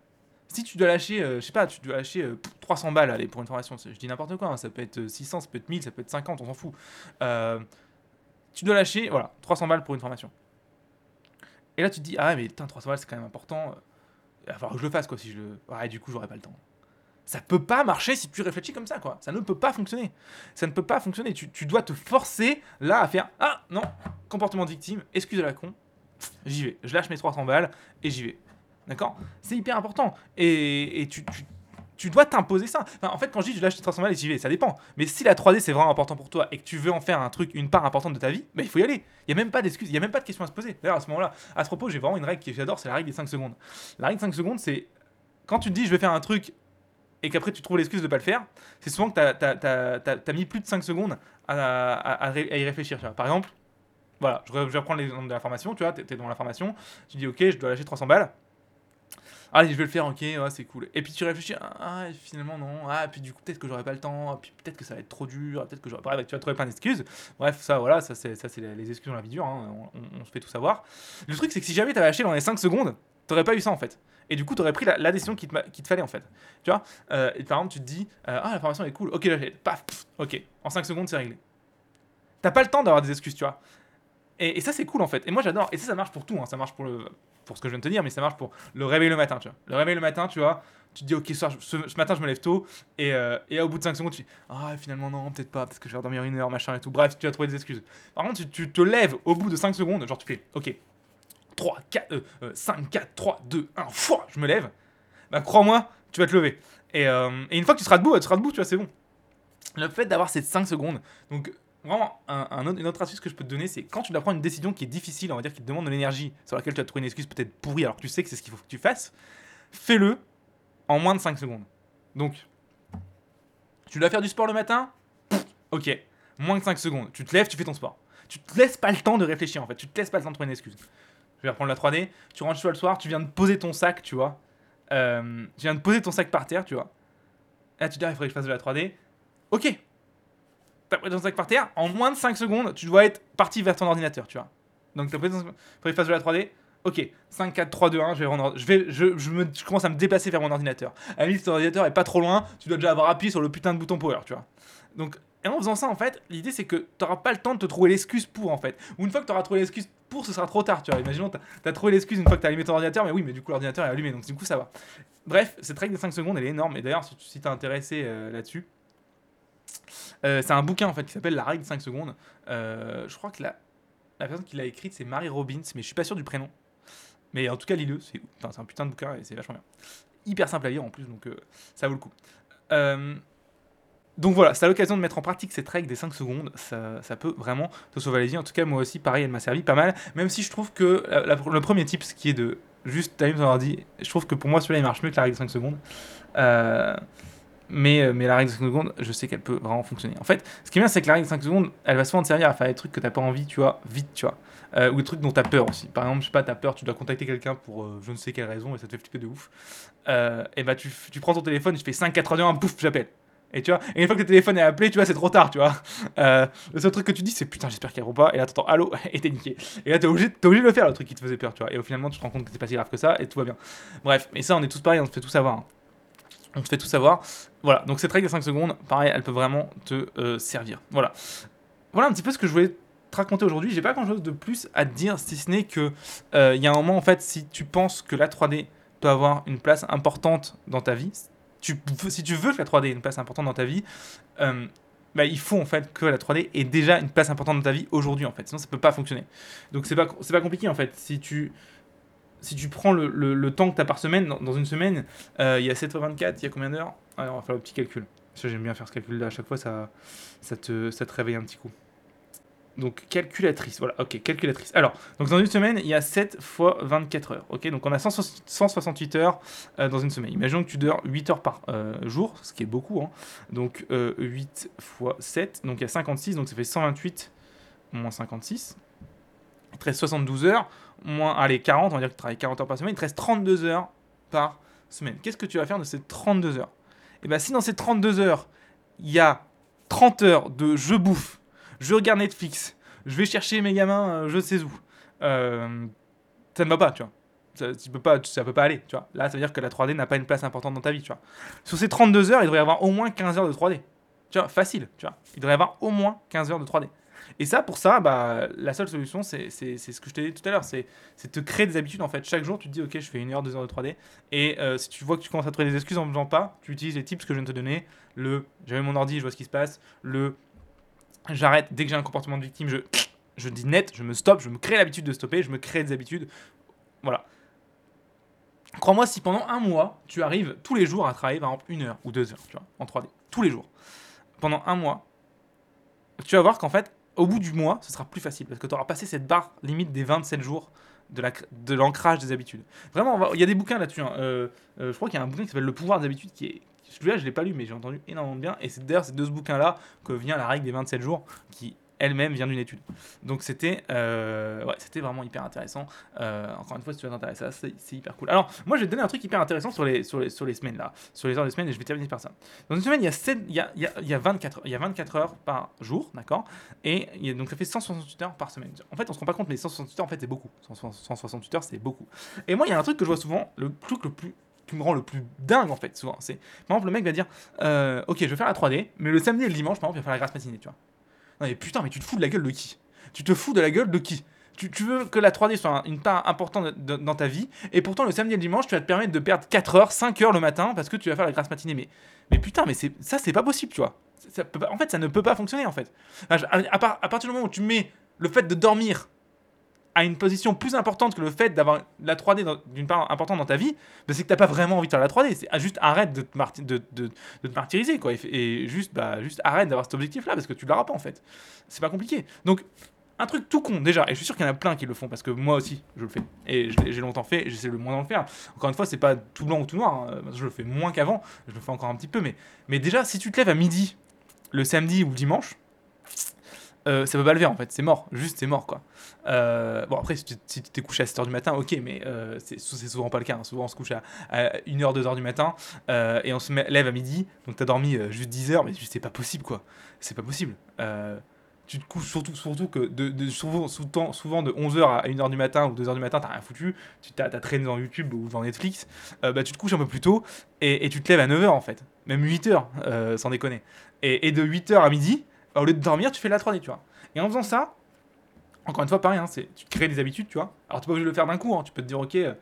Speaker 2: Si tu dois lâcher, euh, je sais pas, tu dois lâcher euh, 300 balles allez, pour une formation, je dis n'importe quoi, hein, ça peut être euh, 600, ça peut être 1000, ça peut être 50, on s'en fout. Euh, tu dois lâcher, voilà, 300 balles pour une formation. Et là, tu te dis, ah mais putain, 300 balles, c'est quand même important. Il va falloir que je le fasse, quoi, si je le. Ouais, du coup, j'aurai pas le temps. Ça peut pas marcher si tu réfléchis comme ça, quoi. Ça ne peut pas fonctionner. Ça ne peut pas fonctionner. Tu, tu dois te forcer, là, à faire, ah, non, comportement de victime, excuse la con, j'y vais. Je lâche mes 300 balles et j'y vais. D'accord? C'est hyper important. Et, et tu, tu, tu dois t'imposer ça. En fait, quand je dis je lâche les 300 balles et j'y vais, ça dépend. Mais si la 3D c'est vraiment important pour toi et que tu veux en faire un truc, une part importante de ta vie, bah, il faut y aller. Il n'y a même pas d'excuse, il n'y a même pas de question à se poser. D'ailleurs, à ce moment-là, à ce propos, j'ai vraiment une règle que j'adore, c'est la règle des 5 secondes. La règle des 5 secondes, c'est quand tu te dis je vais faire un truc et qu'après tu trouves l'excuse de pas le faire, c'est souvent que tu as, mis plus de 5 secondes à, y réfléchir. Par exemple, voilà, je, vais reprendre l'exemple de la tu vois, tu es dans la formation, tu dis ok, je dois lâcher 300 balles. Allez, je vais le faire, ok, c'est cool. Et puis tu réfléchis, ah, finalement non, ah, puis du coup, peut-être que j'aurai pas le temps, ah, peut-être que ça va être trop dur, peut-être que j'aurai pas. Tu vas trouver plein d'excuses. Bref, ça, voilà, ça, c'est, les excuses dans la vie dure, hein, on, on- on se fait tout savoir. Le truc, c'est que si jamais t'avais lâché dans les 5 secondes, t'aurais pas eu ça en fait. Et du coup, t'aurais pris la, décision qu'il te, fallait en fait. Tu vois Euh, Par exemple, tu te dis, euh, ah, la formation est cool, ok, j'achète, paf, ok, en 5 secondes, c'est réglé. T'as pas le temps d'avoir des excuses, tu vois. Et, ça, c'est cool en fait. Et moi, j'adore. Et ça, ça marche pour tout. hein. Ça marche pour, pour ce que je viens de te dire, mais ça marche pour le réveil le matin, tu vois. Le réveil le matin, tu vois, tu te dis, ok, ce, matin, je me lève tôt. Et, euh, et au bout de 5 secondes, tu dis, ah, finalement, non, peut-être pas, peut-être que je vais dormir une heure, machin et tout. Bref, tu vas trouver des excuses. Par contre, tu, tu te lèves au bout de 5 secondes, genre, tu fais, ok, 3, 4, euh, euh, 5, 4, 3, 2, 1, fois, je me lève. Bah, crois-moi, tu vas te lever. Et, euh, une fois que tu seras debout, tu seras debout, tu vois, c'est bon. Le fait d'avoir ces 5 secondes, donc vraiment, une autre astuce que je peux te donner, c'est quand tu dois prendre une décision qui est difficile, on va dire, qui te demande de l'énergie, sur laquelle tu vas trouver une excuse peut-être pourrie, alors que tu sais que c'est ce qu'il faut que tu fasses, fais-le en moins de 5 secondes. Donc, tu dois faire du sport le matin Ok, moins de 5 secondes. Tu te lèves, tu fais ton sport. Tu te laisses pas le temps de réfléchir en fait, tu te laisses pas le temps de trouver une excuse. Je vais reprendre la 3D, tu rentres chez toi le soir, tu viens de poser ton sac, tu vois. Euh, tu viens de poser ton sac par terre, tu vois. Là, tu dis, ah, il faudrait que je fasse de la 3D. Ok, t'as posé ton sac par terre, en moins de 5 secondes, tu dois être parti vers ton ordinateur, tu vois. Donc t'as posé ton sac, faudrait que je fasse de la 3D. Ok, 5, 4, 3, 2, 1, je vais rendre, je vais, je, je, me, je commence à me déplacer vers mon ordinateur. À la limite, ton ordinateur est pas trop loin, tu dois déjà avoir appuyé sur le putain de bouton power, tu vois. Donc, et en faisant ça, en fait, l'idée c'est que t'auras pas le temps de te trouver l'excuse pour, en fait. Ou une fois que t'auras trouvé l'excuse pour, ce sera trop tard, tu vois. Imaginons, t'as as trouvé l'excuse une fois que t'as allumé ton ordinateur, mais oui, mais du coup, l'ordinateur est allumé, donc du coup, ça va. Bref, cette règle des 5 secondes, elle est énorme. Et d'ailleurs, si, si intéressé euh, là-dessus, euh, c'est un bouquin en fait qui s'appelle La règle des 5 secondes. Euh, je crois que la, la personne qui l'a écrite c'est Mary Robbins, mais je suis pas sûr du prénom. Mais en tout cas, lis-le, c'est un putain de bouquin et c'est vachement bien. Hyper simple à lire en plus, donc ça vaut le coup. Euh, donc voilà, c'est l'occasion de mettre en pratique cette règle des 5 secondes, ça, peut vraiment te sauver la vie. En tout cas, moi aussi, pareil, elle m'a servi pas mal. Même si je trouve que la- le premier tip, ce qui est de juste timer ton ordi, je trouve que pour moi, celui-là, il marche mieux que la règle des 5 secondes. Euh, mais, euh, mais la règle des 5 secondes, je sais qu'elle peut vraiment fonctionner. En fait, ce qui est bien, c'est que la règle des 5 secondes, elle va souvent te servir à faire des trucs que t'as pas envie, tu vois, vite, tu vois. Euh, ou des trucs dont t'as peur aussi. Par exemple, je sais pas, t'as peur, tu dois contacter quelqu'un pour euh, je ne sais quelle raison et ça te fait flipper de ouf. Euh, et bah, tu, tu prends ton téléphone, tu fais 5, 4, 3, 2, 1, pouf, j'appelle. Et tu vois, et une fois que le téléphone est appelé, tu vois, c'est trop tard, tu vois. Euh, le seul truc que tu dis, c'est putain, j'espère qu'elle répond pas. Et là, t'entends allô, et t'es niqué. Et là, t'es obligé, t'es obligé de le faire, le truc qui te faisait peur, tu vois. Et au finalement, tu te rends compte que c'est pas si grave que ça, et tout va bien. Bref, mais ça, on est tous pareils, on te fait tout savoir. hein. On te fait tout savoir. Voilà, donc cette règle des 5 secondes, pareil, elle peut vraiment te euh, servir. Voilà. Voilà un petit peu ce que je voulais te raconter aujourd'hui. J'ai pas grand chose de plus à te dire, si ce n'est que euh, il y a un moment, en fait, si tu penses que la 3D peut avoir une place importante dans ta vie, si tu veux que la 3D ait une place importante dans ta vie, euh, bah, il faut en fait que la 3D ait déjà une place importante dans ta vie aujourd'hui en fait, sinon ça peut pas fonctionner. Donc c'est pas, c'est pas compliqué en fait. Si tu, si tu prends le, le- temps que tu as par semaine, dans, une semaine, euh, il y a 7 fois 24, il y a combien d'heures? On va faire le petit calcul. J'aime bien faire ce calcul là, à chaque fois ça, ça, te, ça te réveille un petit coup. Donc calculatrice, voilà, ok, calculatrice. Alors, donc dans une semaine, il y a 7 fois 24 heures, ok? Donc on a 160 168 heures euh, dans une semaine. Imaginons que tu dors 8 heures par euh, jour, ce qui est beaucoup, hein. Donc euh, 8 fois 7, donc il y a 56, donc ça fait 128 moins 56. Il te reste 72 heures, moins, allez, 40, on va dire que tu travailles 40 heures par semaine, il te reste 32 heures par semaine. Qu'est-ce que tu vas faire de ces 32 heures? Et bien si dans ces 32 heures, il y a 30 heures de je bouffe, je regarde Netflix, je vais chercher mes gamins, euh, je sais où, euh, ça ne va pas, tu vois. Ça, ça peut pas aller, tu vois. Là, ça veut dire que la 3D n'a pas une place importante dans ta vie, tu vois. Sur ces 32 heures, il devrait y avoir au moins 15 heures de 3D. Tu vois, facile, tu vois. Il devrait y avoir au moins 15 heures de 3D. Et ça, pour ça, bah, la seule solution, c'est ce que je t'ai dit tout à l'heure, c'est c'est te créer des habitudes, en fait. Chaque jour, tu te dis, ok, je fais une heure, deux heures de 3D. Et euh, si tu vois que tu commences à trouver des excuses en ne faisant pas, tu utilises les tips que je viens de te donner. Le, j'avais mon ordi, je vois ce qui se passe. Le, j'arrête, dès que j'ai un comportement de victime, je, je dis net, je me stoppe, je me crée l'habitude de stopper, je me crée des habitudes. Voilà. Crois-moi, si pendant un mois, tu arrives tous les jours à travailler, par exemple, une heure ou deux heures, tu vois, en 3D, tous les jours, pendant un mois, tu vas voir qu'en fait, au bout du mois, ce sera plus facile parce que tu auras passé cette barre limite des 27 jours de la cr- de l'ancrage des habitudes. Vraiment, il y a des bouquins là-dessus. hein. Euh, euh, je crois qu'il y a un bouquin qui s'appelle Le pouvoir des habitudes qui est. Celui-là, je l'ai pas lu, mais j'ai entendu énormément de bien. Et c'est d'ailleurs c'est de ce bouquin-là que vient la règle des 27 jours, qui elle-même vient d'une étude. Donc c'était euh, ouais, c'était vraiment hyper intéressant. Euh, encore une fois, si tu veux t'intéresser à ça, c'est hyper cool. Alors, moi, je vais te donner un truc hyper intéressant sur les, sur les, sur les semaines là, sur les heures de semaine, et je vais terminer par ça. Dans une semaine, il y a, sept- il y a, il y a, il y a 24, il y a 24 heures par jour, d'accord? Et donc ça fait 168 heures par semaine. En fait, on se rend pas compte, mais 168 heures, en fait, c'est beaucoup. 168 heures, c'est beaucoup. Et moi, il y a un truc que je vois souvent, le truc le plus qui me rend le plus dingue en fait souvent c'est par exemple le mec va dire euh, ok je vais faire la 3D mais le samedi et le dimanche par exemple il va faire la grasse matinée tu vois non mais putain mais tu te fous de la gueule de qui? Tu te fous de la gueule de qui? Tu, veux que la 3D soit un- une part importante dans ta vie, et pourtant le samedi et le dimanche, tu vas te permettre de perdre 4 heures, 5 heures le matin parce que tu vas faire la grasse matinée. Mais, mais putain, mais c'est, ça, c'est pas possible, tu vois. Ça- en fait, ça ne peut pas fonctionner, en fait. À partir du moment où tu mets le fait de dormir à une position plus importante que le fait d'avoir la 3D dans- d'une part importante dans ta vie, bah, c'est que t'as pas vraiment envie de faire la 3D. C'est ah, juste arrête de te, de, martyriser, quoi. Et, juste, bah, juste arrête d'avoir cet objectif-là parce que tu l'auras pas, en fait. C'est pas compliqué. Donc, un truc tout con déjà, et je suis sûr qu'il y en a plein qui le font parce que moi aussi je le fais et j'ai longtemps fait j'essaie le moins d'en faire. Encore une fois, c'est pas tout blanc ou tout noir, hein, je le fais moins qu'avant, je le fais encore un petit peu, mais, mais déjà si tu te lèves à midi le samedi ou le dimanche, euh, ça peut pas le faire en fait, c'est mort, juste c'est mort quoi. Euh, bon après si tu t'es couché à 7h du matin, ok, mais euh, c'est souvent pas le cas, hein. souvent on se couche à, 1h, 2h du matin euh, et on se lève à midi, donc t'as dormi juste 10 heures, mais juste, c'est pas possible quoi, c'est pas possible. Tu te couches surtout, surtout que de, souvent, souvent, de 11h à 1h du matin ou 2h du matin, t'as rien foutu, tu t'as traîné dans YouTube ou dans Netflix, bah, tu te couches un peu plus tôt et, et tu te lèves à 9h en fait, même 8h, euh, sans déconner. Et, et de 8h à midi, au lieu de dormir, tu fais de la 3D, tu vois. Et en faisant ça, encore une fois, pareil, hein, c'est, tu crées des habitudes, tu vois. Alors, tu peux pas obligé de le faire d'un coup, hein, tu peux te dire, ok, euh,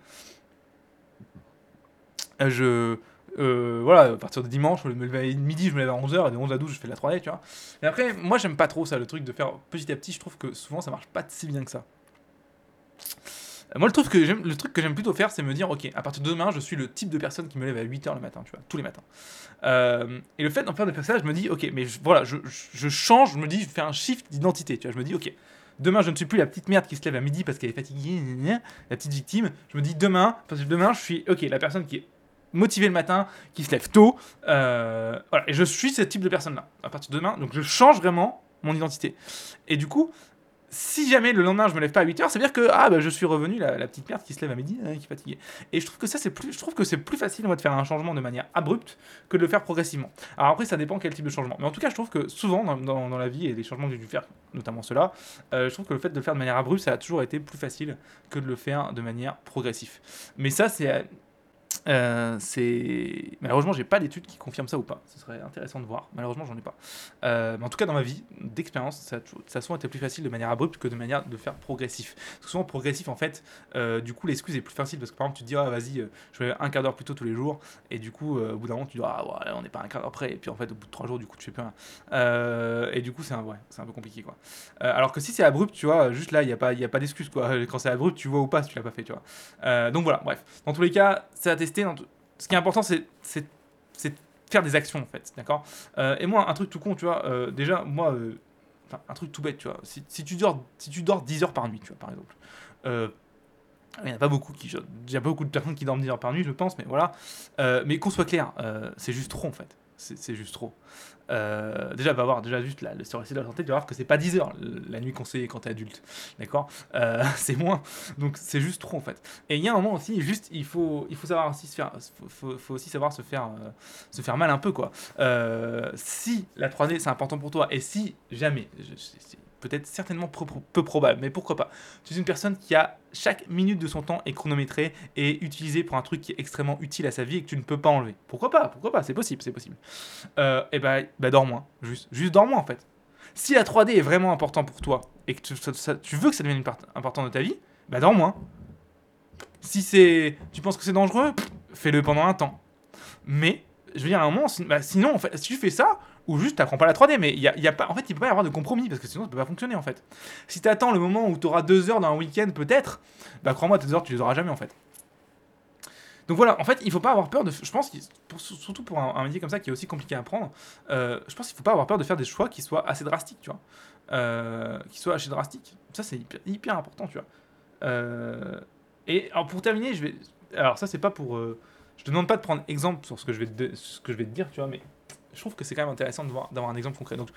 Speaker 2: je. euh, voilà, à partir de dimanche, je me lève à midi, je me lève à 11h, et de 11 à 12, je fais de la 3D, tu vois. Et après, moi, j'aime pas trop ça, le truc de faire petit à petit, je trouve que souvent, ça marche pas si bien que ça. Euh, Moi, le truc que j'aime, plutôt faire, c'est me dire, ok, à partir de demain, je suis le type de personne qui me lève à 8h le matin, tu vois, tous les matins. Euh, et le fait d'en faire de faire ça, je me dis, ok, mais voilà, je, change, je me dis, je fais un shift d'identité, tu vois, je me dis, ok, demain, je ne suis plus la petite merde qui se lève à midi parce qu'elle est fatiguée, la petite victime. Je me dis, demain, parce que demain, je suis, ok, la personne qui est motivée le matin, qui se lève tôt, euh, voilà, et je suis ce type de personne-là, à partir de demain, donc je change vraiment mon identité. Et du coup, si jamais le lendemain je me lève pas à 8h, ça veut dire que ah, bah, je suis revenu la, petite merde qui se lève à midi, hein, qui est fatiguée. Et je trouve que c'est plus, plus facile moi, de faire un changement de manière abrupte que de le faire progressivement. Alors après ça dépend quel type de changement. Mais en tout cas je trouve que souvent dans, la vie et les changements que j'ai dû faire, notamment ceux-là, euh, je trouve que le fait de le faire de manière abrupte ça a toujours été plus facile que de le faire de manière progressive. Mais ça c'est euh, c'est malheureusement j'ai pas d'études qui confirment ça ou pas. Ce serait intéressant de voir. Malheureusement j'en ai pas. Euh, mais en tout cas dans ma vie d'expérience, ça, ça a souvent été plus facile de manière abrupte que de manière de faire progressif. Parce que souvent progressif en fait, euh, du coup l'excuse est plus facile parce que par exemple tu te dis ah vas-y je vais un quart d'heure plus tôt tous les jours et du coup au bout d'un moment tu dis ah on n'est pas un quart d'heure près et puis en fait au bout de trois jours du coup tu fais plus rien. Et du coup c'est un ouais, c'est un peu compliqué quoi. Alors que si c'est abrupt tu vois juste là il y a pas il y a pas d'excuse quoi. Quand c'est abrupt tu vois ou pas si tu l'as pas fait tu vois. Donc voilà bref. Dans tous les cas c'est à tester. Ce qui est important c'est faire des actions en fait d'accord? Euh, et moi un truc tout con tu vois euh, déjà moi euh, un truc tout bête tu vois si, tu dors si tu dors 10 heures par nuit tu vois par exemple. Il n'y a pas beaucoup qui. Il y a pas beaucoup de personnes qui dorment 10 heures par nuit, je pense, mais voilà. Mais qu'on soit clair, c'est juste trop en fait. C'est juste trop. Euh, déjà, va voir, déjà juste là, le sur de la santé, tu vas voir que c'est pas 10 heures la nuit conseillée quand t'es adulte. D'accord? Euh, C'est moins. Donc c'est juste trop en fait. Et il y a un moment aussi, juste, il faut, il faut savoir aussi se faire. Faut, faut- aussi savoir se faire, euh, se faire mal un peu quoi. Si la 3D c'est important pour toi, et si jamais, je- peut-être certainement peu, probable, mais pourquoi pas, tu es une personne qui a chaque minute de son temps est chronométrée et utilisée pour un truc qui est extrêmement utile à sa vie et que tu ne peux pas enlever. Pourquoi pas Pourquoi pas C'est possible, c'est possible. Euh, et bah, bah dors moins, juste, juste dors moins en fait. Si la 3D est vraiment important pour toi et que tu, veux que ça devienne une part importante de ta vie, bah dors moins. Si c'est, tu penses que c'est dangereux, fais-le pendant un temps. Mais je veux dire à un moment, bah, sinon en fait, si tu fais ça ou juste t'apprends pas la 3D, mais y a, y a pas, en fait, il peut pas y avoir de compromis parce que sinon ça peut pas fonctionner en fait. Si t'attends le moment où tu auras deux heures dans un week-end peut-être, bah crois-moi, tes heures tu les auras jamais en fait. Donc voilà, en fait, il faut pas avoir peur de. Je pense, pour- surtout pour un, métier comme ça qui est aussi compliqué à apprendre, euh, je pense qu'il faut pas avoir peur de faire des choix qui soient assez drastiques, tu vois. Euh, qui soient assez drastiques. Ça, c'est hyper, important, tu vois. Euh, et alors, pour terminer, je vais. Alors, ça, c'est pas pour. je te demande pas de prendre exemple sur ce que je vais te, ce que je vais te dire, tu vois, mais je trouve que c'est quand même intéressant d'avoir un exemple concret. Donc,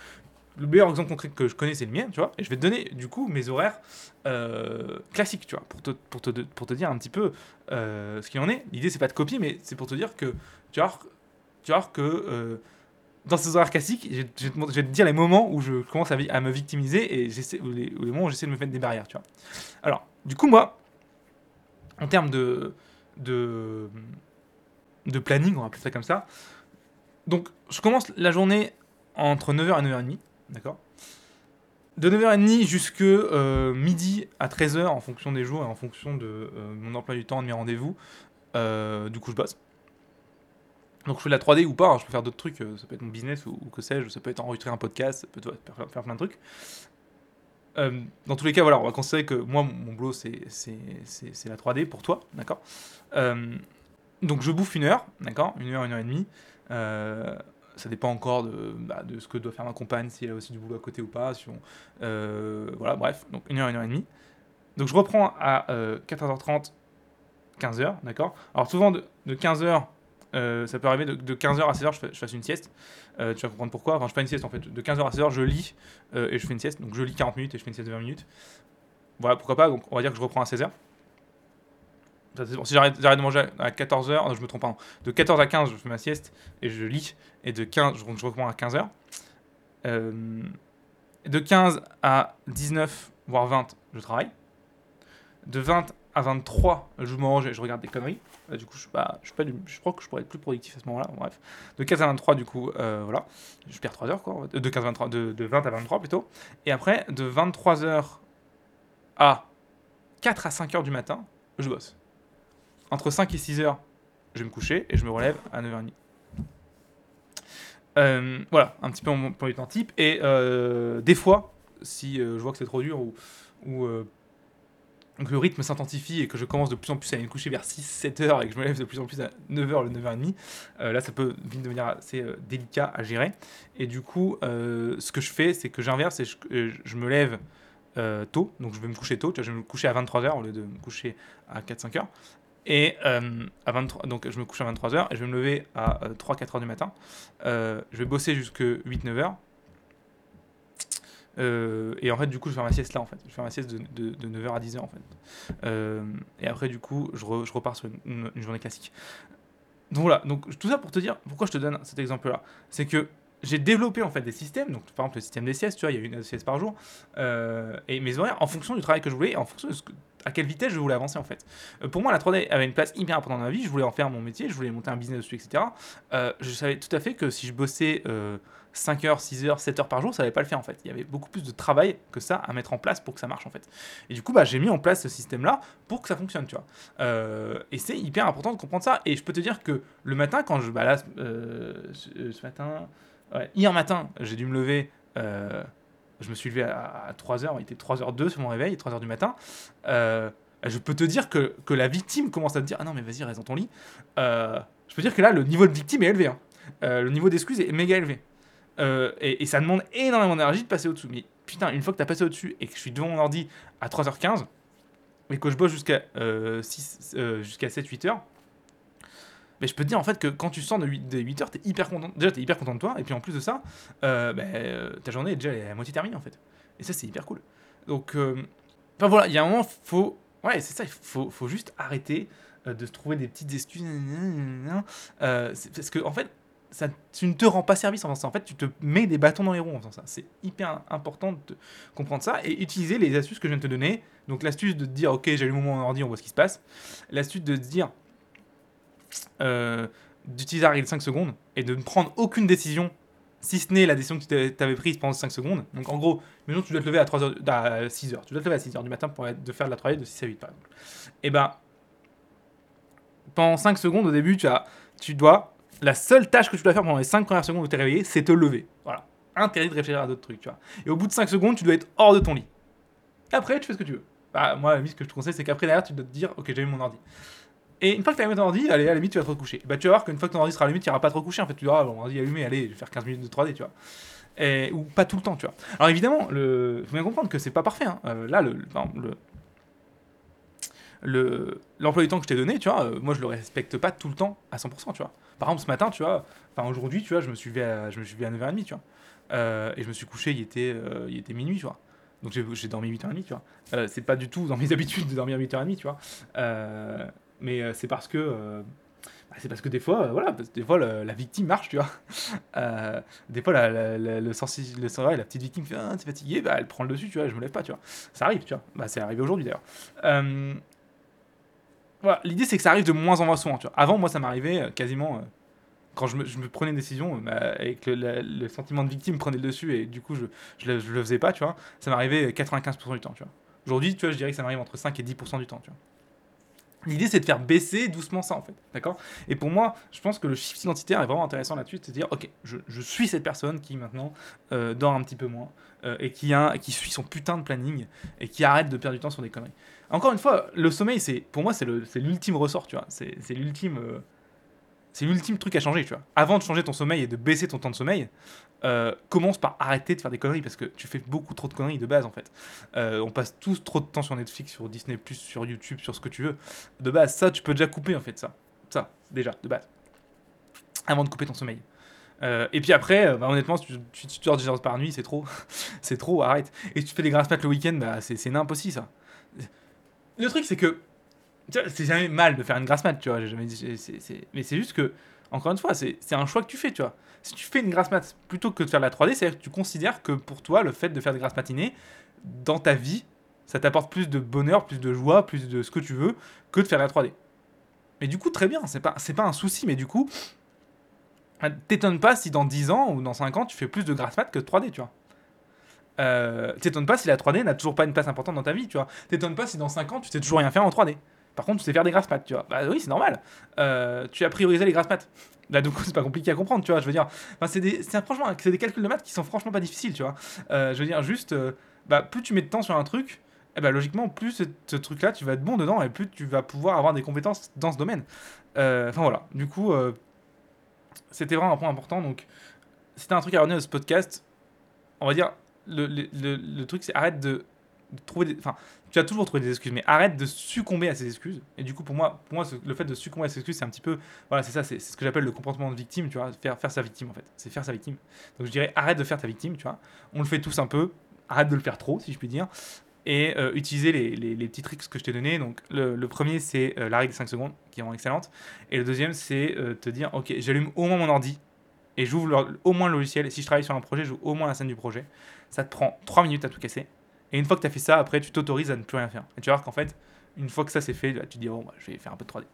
Speaker 2: le meilleur exemple concret que je connais, c'est le mien, tu vois. Et je vais te donner, du coup, mes horaires euh, classiques, tu vois, pour te, pour te, pour te dire un petit peu euh, ce qu'il en est. L'idée, c'est pas de copier, mais c'est pour te dire que tu vois, tu vois que euh, dans ces horaires classiques, je, vais te- dire les moments où je commence à, me victimiser et les moments où j'essaie de me mettre des barrières, tu vois. Alors, du coup, moi, en termes de, de, de planning, on va appeler ça comme ça, donc je commence la journée entre 9h et 9h30, d'accord? De 9h30 jusque euh, midi à 13h en fonction des jours et en fonction de euh, mon emploi du temps, de mes rendez-vous. euh, du coup, je bosse. Donc je fais la 3D ou pas, hein, je peux faire d'autres trucs, ça peut être mon business ou, que sais-je, ça peut être enregistrer un podcast, ça peut faire, plein de trucs. Dans tous les cas, voilà, on va considérer que moi, mon boulot, c'est la 3D pour toi, d'accord? Donc je bouffe une heure, d'accord? Une heure, une heure et demie. Euh, ça dépend encore de, bah, de ce que doit faire ma compagne, si elle a aussi du boulot à côté ou pas. Euh, voilà, bref, donc une heure, une heure et demie. Donc je reprends à euh, 14h30, 15h, d'accord? Alors souvent de, de 15h, euh, ça peut arriver de, de 15h à 16h, je, je fasse une sieste. Euh, tu vas comprendre pourquoi. Enfin, je fais une sieste en fait. De 15h à 16h, je lis euh, et je fais une sieste. Donc je lis 40 minutes et je fais une sieste de 20 minutes. Voilà, pourquoi pas. Donc on va dire que je reprends à 16h. Si j'arrête de manger à 14h, je me trompe pas. De 14 à 15, je fais ma sieste et je lis. Et de 15, je, je reprends à 15h. Euh, de 15 à 19, voire 20, je travaille. De 20 à 23, je mange et je regarde des conneries. Du coup, je, suis pas, je, crois que je pourrais être plus productif à ce moment-là. De 15 à 23, du coup, euh, voilà. Je perds 3 heures, quoi. Euh, De, 15 à 23, de, de 20 à 23, plutôt. Et après, de 23 heures à 4 à 5 heures du matin, je bosse. Entre 5 et 6 heures, je vais me coucher et je me relève à 9h30. Euh, voilà, un petit peu mon emploi du temps type. Et euh, des fois, si euh, je vois que c'est trop dur ou, que le rythme s'intensifie et que je commence de plus en plus à aller me coucher vers 6-7 heures et que je me lève de plus en plus à 9h, le 9h30, euh, là ça peut vite devenir assez délicat à gérer. Et du coup, ce que je fais, c'est que j'inverse et je, je me lève tôt, donc je vais me coucher tôt, je vais me coucher à 23h au lieu de me coucher à 4-5 heures. Et euh, à 23, donc je me couche à 23h et je vais me lever à 3-4 heures du matin. Euh, je vais bosser jusque 8-9 heures. Euh, et en fait, du coup, je faire ma sieste là, en fait. Je faire ma sieste de, de, de 9h à 10h, en fait. Euh, et après, du coup, je, re- je repars sur une, journée classique. Donc voilà, donc tout ça pour te dire pourquoi je te donne cet exemple-là. C'est que j'ai développé en fait des systèmes, donc par exemple le système des siestes, tu vois, il y a une sieste par jour, euh, et mes horaires en fonction du travail que je voulais, en fonction de ce que- à quelle vitesse je voulais avancer en fait. Euh, pour moi, la 3D avait une place hyper importante dans ma vie, je voulais en faire mon métier, je voulais monter un business dessus, etc. Euh, je savais tout à fait que si je bossais euh, 5 heures, 6 heures, 7 heures par jour, ça n'allait pas le faire en fait. Il y avait beaucoup plus de travail que ça à mettre en place pour que ça marche en fait. Et du coup, bah, j'ai mis en place ce système-là pour que ça fonctionne, tu vois. Euh, et c'est hyper important de comprendre ça. Et je peux te dire que le matin, quand je. Bah là, ce matin. ouais, hier matin, j'ai dû me lever. Je me suis levé à, 3h, il était 3h02 sur mon réveil, 3h du matin. Euh, je peux te dire que, la victime commence à te dire Ah non, mais vas-y, reste dans ton lit. Euh, je peux dire que là, le niveau de victime est élevé. hein. Euh, le niveau d'excuse est méga élevé. Et, ça demande énormément d'énergie de passer au-dessous. Mais putain, une fois que tu as passé au-dessus et que je suis devant mon ordi à 3h15 et que je bosse jusqu'à euh, 6, euh, jusqu'à 7-8 heures, mais je peux te dire en fait que quand tu sors de 8, de 8 heures, t'es hyper content. Déjà, t'es hyper content de toi, et puis en plus de ça, euh, bah, euh, ta journée est déjà à moitié terminée en fait. Et ça, c'est hyper cool. Donc, euh, enfin voilà, il y a un moment, faut. Ouais, c'est ça, il faut, faut juste arrêter de se trouver des petites excuses. Parce que en fait, ça, tu ne te rends pas service en faisant ça. En fait, tu te mets des bâtons dans les roues en faisant ça. C'est hyper important de comprendre ça et utiliser les astuces que je viens de te donner. Donc, l'astuce de te dire, ok, j'allume mon ordi, on voit ce qui se passe. L'astuce de te dire, d'utiliser la règle 5 secondes et de ne prendre aucune décision, si ce n'est la décision que tu avais prise pendant 5 secondes. Donc, en gros, maintenant, tu dois te lever à, 3 heures, à 6 heures. Tu dois te lever à 6 heures du matin pour de faire de la travail de 6 à 8, par exemple. Et ben, pendant 5 secondes, au début, tu, as, tu dois la seule tâche que tu dois faire pendant les 5 premières secondes où tu es réveillé, c'est te lever. Voilà. Interdit de réfléchir à d'autres trucs, tu vois. Et au bout de 5 secondes, tu dois être hors de ton lit. Après, tu fais ce que tu veux. Bah, moi, la ce que je te conseille, c'est qu'après, derrière, tu dois te dire, ok, j'ai mis mon ordi. Et une fois que tu allumé ton ordi, allez, à la limite, tu vas te recoucher. Bah, tu vas voir qu'une fois que ton ordi sera allumé, tu n'iras pas te recoucher. En fait, tu diras, bon, mon ordi allumé, allez, je vais faire 15 minutes de 3D, tu vois. Ou pas tout le temps, tu vois. Alors, évidemment, il faut bien comprendre que c'est pas parfait. hein. Euh, là, le, l'emploi du temps que je t'ai donné, tu vois, euh, moi je le respecte pas tout le temps à 100%, tu vois. Par exemple, ce matin, tu vois, enfin aujourd'hui, tu vois, je me suis levé à, je me suis levé à 9h30, tu vois. Euh, et je me suis couché, il était, il était minuit, tu vois. Donc j'ai, dormi 8h30, tu vois. C'est pas du tout dans mes habitudes de dormir 8h30, tu vois. Mais euh, c'est parce que. euh, bah, c'est parce que des fois, euh, voilà, que des fois le- la victime marche, tu vois. Des fois, la, le sensi- le ouais, la petite victime fait ah, t'es fatigué, bah, elle prend le dessus, tu vois, je me lève pas, tu vois. Ça arrive, tu vois. Bah, c'est arrivé aujourd'hui d'ailleurs. Voilà, l'idée c'est que ça arrive de moins en moins souvent. Tu vois. Avant, moi, ça m'arrivait quasiment quand je me, je me prenais une décision, bah, avec le, la- le sentiment de victime prenait le dessus et du coup je, je, le, le faisais pas, tu vois, ça m'arrivait 95% du temps, tu vois. Aujourd'hui, je dirais que ça m'arrive entre 5 et 10% du temps, tu vois. L'idée, c'est de faire baisser doucement ça, en fait, d'accord? Et pour moi, je pense que le shift identitaire est vraiment intéressant là-dessus, c'est de dire, ok, je, je suis cette personne qui maintenant euh, dort un petit peu moins euh, et qui, qui suit son putain de planning et qui arrête de perdre du temps sur des conneries. Encore une fois, le sommeil, c'est pour moi, c'est l'ultime ressort, tu vois. C'est c'est l'ultime. euh, c'est l'ultime truc à changer, tu vois. Avant de changer ton sommeil et de baisser ton temps de sommeil, euh, commence par arrêter de faire des conneries parce que tu fais beaucoup trop de conneries de base en fait. Euh, on passe tous trop de temps sur Netflix, sur Disney, sur YouTube, sur ce que tu veux. De base, ça, tu peux déjà couper en fait, ça. Ça, déjà, de base. Avant de couper ton sommeil. Euh, et puis après, bah, honnêtement, si tu, tu, tu dors 10 heures par nuit, c'est trop. c'est trop, arrête. Et si tu fais des grasses mat le week-end, bah, c'est c'est n'impossible ça. Le truc, c'est que. C'est jamais mal de faire une grasse mat, tu vois. jamais dit- Mais c'est juste que, encore une fois, c'est un choix que tu fais, tu vois. Si tu fais une grasse mat plutôt que de faire de la 3D, c'est-à-dire que tu considères que pour toi, le fait de faire des grasses matinées, dans ta vie, ça t'apporte plus de bonheur, plus de joie, plus de ce que tu veux, que de faire de la 3D. Mais du coup, très bien, c'est pas, pas un souci, mais du coup, t'étonnes pas si dans 10 ans ou dans 5 ans, tu fais plus de grasse mat que de 3D, tu vois. Euh, t'étonnes pas si la 3D n'a toujours pas une place importante dans ta vie, tu vois. T'étonnes pas si dans 5 ans, tu sais toujours rien faire en 3D. Par contre, tu sais faire des grasse mat, tu vois. Bah oui, c'est normal. Euh, tu as priorisé les grasse mat. Là, du coup, c'est pas compliqué à comprendre, tu vois. Je veux dire, c'est des, franchement, c'est des calculs de maths qui sont franchement pas difficiles, tu vois. Euh, je veux dire, juste, euh, bah, plus tu mets de temps sur un truc, eh ben, logiquement, plus ce, truc-là, tu vas être bon dedans et plus tu vas pouvoir avoir des compétences dans ce domaine. Enfin voilà, du coup, c'était vraiment un point important. Donc, c'était un truc à retenir de ce podcast. On va dire, le, le, truc, c'est arrête de trouver. Enfin, tu as toujours trouvé des excuses, mais arrête de succomber à ces excuses. Et du coup, pour moi, pour moi le fait de succomber à ces excuses, c'est un petit peu. Voilà, c'est ça, c'est ce que j'appelle le comportement de victime, tu vois. Faire, faire sa victime, en fait. C'est faire sa victime. Donc, je dirais, arrête de faire ta victime, tu vois. On le fait tous un peu. Arrête de le faire trop, si je puis dire et euh, utiliser les, les, petits tricks que je t'ai donnés. Donc, le, le premier, c'est euh, la règle des 5 secondes, qui est vraiment excellente. Et le deuxième, c'est euh, te dire Ok, j'allume au moins mon ordi et j'ouvre au moins le logiciel. Et si je travaille sur un projet, j'ouvre au moins la scène du projet. Ça te prend 3 minutes à tout casser. Et une fois que tu as fait ça, après, tu t'autorises à ne plus rien faire. Et tu vas voir qu'en fait, une fois que ça c'est fait, bah, tu te dis Bon, bah, je vais faire un peu de 3D.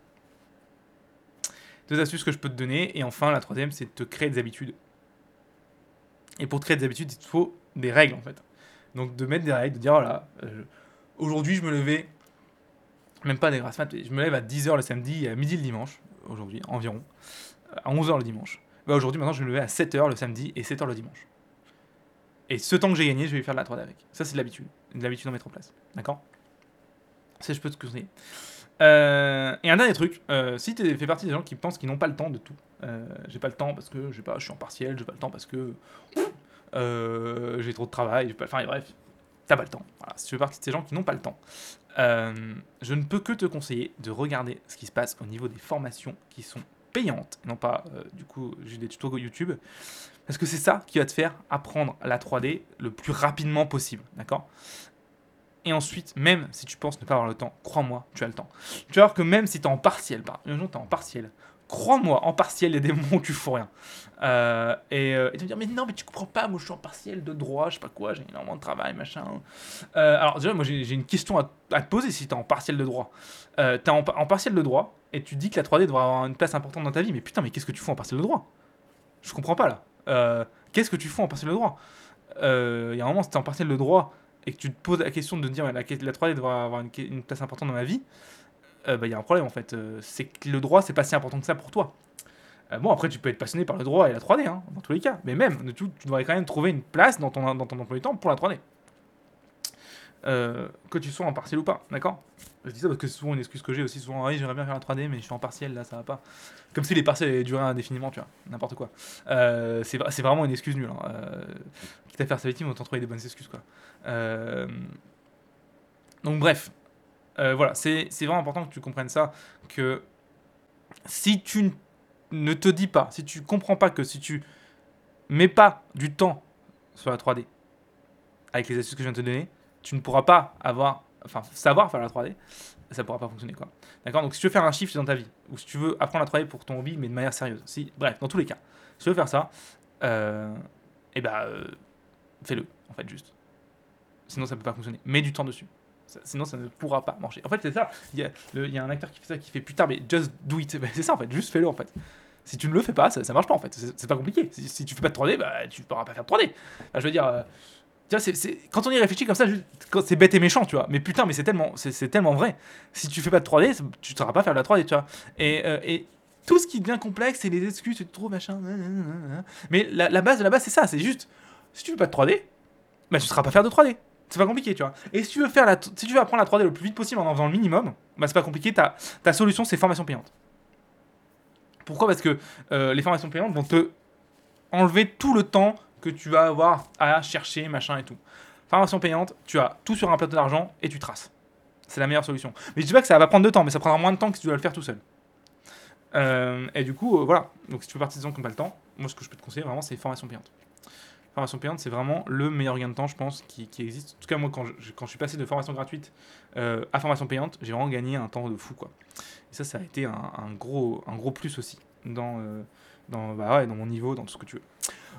Speaker 2: Deux astuces que je peux te donner. Et enfin, la troisième, c'est de te créer des habitudes. Et pour te créer des habitudes, il te faut des règles en fait. Donc de mettre des règles, de dire voilà, euh, aujourd'hui je me levais, même pas des grasses mat, je me lève à 10h le samedi et à midi le dimanche, aujourd'hui environ, euh, à 11h le dimanche. Bah aujourd'hui maintenant je me lever à 7h le samedi et 7h le dimanche. Et ce temps que j'ai gagné, je vais faire de la 3D avec. Ça c'est de l'habitude, de l'habitude à mettre en place. D'accord? Ça je peux te conseiller. Euh, et un dernier truc, euh, si tu fais partie des gens qui pensent qu'ils n'ont pas le temps de tout, euh, j'ai pas le temps parce que pas, je suis en partiel, j'ai pas le temps parce que j'ai trop de travail, j'ai pas, enfin bref, t'as pas le temps. Si tu fais partie de ces gens qui n'ont pas le temps, je ne peux que te conseiller de regarder ce qui se passe au niveau des formations qui sont payantes, et non pas euh, du coup juste des tutos YouTube, parce que c'est ça qui va te faire apprendre la 3D le plus rapidement possible, d'accord? Et ensuite, même si tu penses ne pas avoir le temps, crois-moi, tu as le temps. Tu vas voir que même si tu es en partiel, par exemple, tu es en partiel, crois-moi, en partiel, il y a des moments où tu fous rien. Euh, et, euh, vas me dire, mais non, mais tu comprends pas, moi je suis en partiel de droit, je sais pas quoi, j'ai énormément de travail, machin. Euh, alors, déjà, moi j'ai une question à, te poser si tu es en partiel de droit. Euh, tu es en, en partiel de droit et tu dis que la 3D devrait avoir une place importante dans ta vie, mais putain, mais qu'est-ce que tu fous en partiel de droit? Je comprends pas là. Qu'est-ce que tu fous en partiel de droit? Il y a un moment, si tu es en partiel de droit et que tu te poses la question de te dire, mais la, la 3D devrait avoir une, une place importante dans ma vie, euh, bah, il y a un problème en fait. Euh, c'est que le droit, c'est pas si important que ça pour toi. Euh, bon, après, tu peux être passionné par le droit et la 3D, hein, dans tous les cas. Mais même, tout, tu devrais quand même trouver une place dans ton, dans ton emploi du temps pour la 3D. Euh, que tu sois en partiel ou pas, d'accord? Je dis ça parce que c'est souvent une excuse que j'ai aussi. Souvent, oui, j'aimerais bien faire la 3D, mais je suis en partiel, là, ça va pas. Comme si les partiels durer indéfiniment, tu vois, n'importe quoi. Euh, c'est, vra- c'est vraiment une excuse nulle. Hein. Quitte à faire sa victime, autant trouver des bonnes excuses, quoi. Donc, bref. Euh, voilà, c'est, vraiment important que tu comprennes ça, que si tu ne te dis pas, si tu comprends pas que si tu mets pas du temps sur la 3D, avec les astuces que je viens de te donner, tu ne pourras pas avoir, enfin, savoir faire la 3D, ça pourra pas fonctionner, quoi. D'accord? Donc, si tu veux faire un shift dans ta vie, ou si tu veux apprendre à travailler pour ton hobby, mais de manière sérieuse, si, bref, dans tous les cas, si tu veux faire ça, euh, et bah, euh, fais-le, en fait, juste. Sinon, ça peut pas fonctionner. Mets du temps dessus. Sinon, ça ne pourra pas marcher. En fait, c'est ça. Il y, a le- il y a un acteur qui fait ça, qui fait putain, mais just do it. C'est ça, en fait. Juste fais-le, en fait. Si tu ne le fais pas, ça, ça marche pas en fait. C'est pas compliqué. Si, si tu fais pas de 3D, bah, tu pourras pas faire de 3D. Enfin, je veux dire, euh, tu vois, c'est- quand on y réfléchit comme ça, c'est bête et méchant, tu vois. Mais putain, mais c'est tellement, c'est tellement vrai. Si tu fais pas de 3D, c'est- tu ne sauras pas faire de la 3D, tu vois. Et, euh, et tout ce qui devient complexe, c'est les excuses, c'est trop machin. nanana. Mais la, base de la base, c'est ça. C'est juste, si tu veux pas de 3D, bah, tu ne sauras pas faire de 3D. C'est pas compliqué, tu vois. Et si tu veux faire la, si tu veux apprendre la 3D le plus vite possible en en faisant le minimum, bah c'est pas compliqué. Ta, ta solution, c'est formation payante. Pourquoi? Parce que euh, les formations payantes vont te enlever tout le temps que tu vas avoir à chercher, machin et tout. Formation payante, tu as tout sur un plateau d'argent et tu traces. C'est la meilleure solution. Mais je dis pas que ça va prendre de temps, mais ça prendra moins de temps que si tu dois le faire tout seul. Euh, et du coup, euh, voilà. Donc si tu fais partie des gens qui n'ont pas le temps, moi ce que je peux te conseiller vraiment, c'est formation payante. Formation payante, c'est vraiment le meilleur gain de temps, je pense, qui, existe. En tout cas, moi, quand je, suis passé de formation gratuite euh, à formation payante, j'ai vraiment gagné un temps de fou, quoi. Et ça, ça a été un, gros, plus aussi dans, euh, dans, bah dans mon niveau, dans tout ce que tu veux.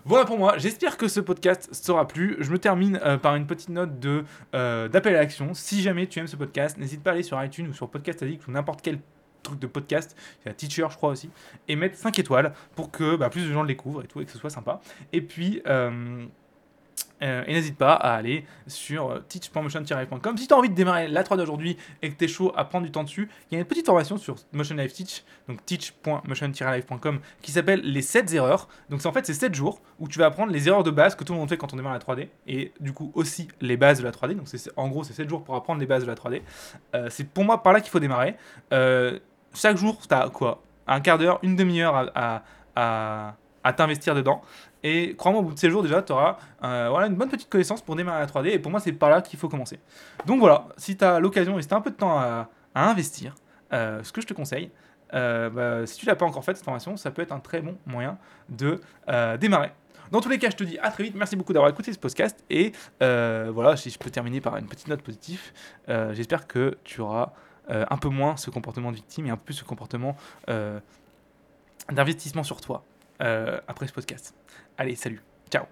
Speaker 2: Voilà pour moi, j'espère que ce podcast t'aura plu. Je me termine euh, par une petite note d'appel à l'action. Si jamais tu aimes ce podcast, n'hésite pas à aller sur iTunes ou sur Podcast Addict ou n'importe quel truc de podcast, il y a Teacher je crois aussi, et mettre 5 étoiles pour que bah, plus de gens le découvrent et tout, et que ce soit sympa. Et puis, euh, euh, et n'hésite pas à aller sur euh, teach.motion-live.com. Si tu as envie de démarrer la 3 d'aujourd'hui et que tu es chaud à prendre du temps dessus, il y a une petite formation sur Motion Live Teach, donc teach.motion-live.com, qui s'appelle les 7 erreurs. Donc en fait c'est 7 jours où tu vas apprendre les erreurs de base que tout le monde fait quand on démarre la 3D et du coup aussi les bases de la 3D. Donc en gros c'est 7 jours pour apprendre les bases de la 3D. Euh, c'est pour moi par là qu'il faut démarrer. Chaque jour, tu as quoi Un quart d'heure, une demi-heure à, à, à- t'investir dedans. Et crois-moi, au bout de ces jours, déjà, tu auras voilà, une bonne petite connaissance pour démarrer la 3D. Et pour moi, c'est par là qu'il faut commencer. Donc voilà, si tu as l'occasion et si tu as un peu de temps à, investir, euh, ce que je te conseille, euh, bah, si tu l'as pas encore fait cette formation, ça peut être un très bon moyen de euh, démarrer. Dans tous les cas, je te dis à très vite. Merci beaucoup d'avoir écouté ce podcast. Et euh, voilà, si je peux terminer par une petite note positive, euh, j'espère que tu auras euh, un peu moins ce comportement de victime et un peu plus ce comportement euh, d'investissement sur toi euh, après ce podcast. Allez, salut. Ciao.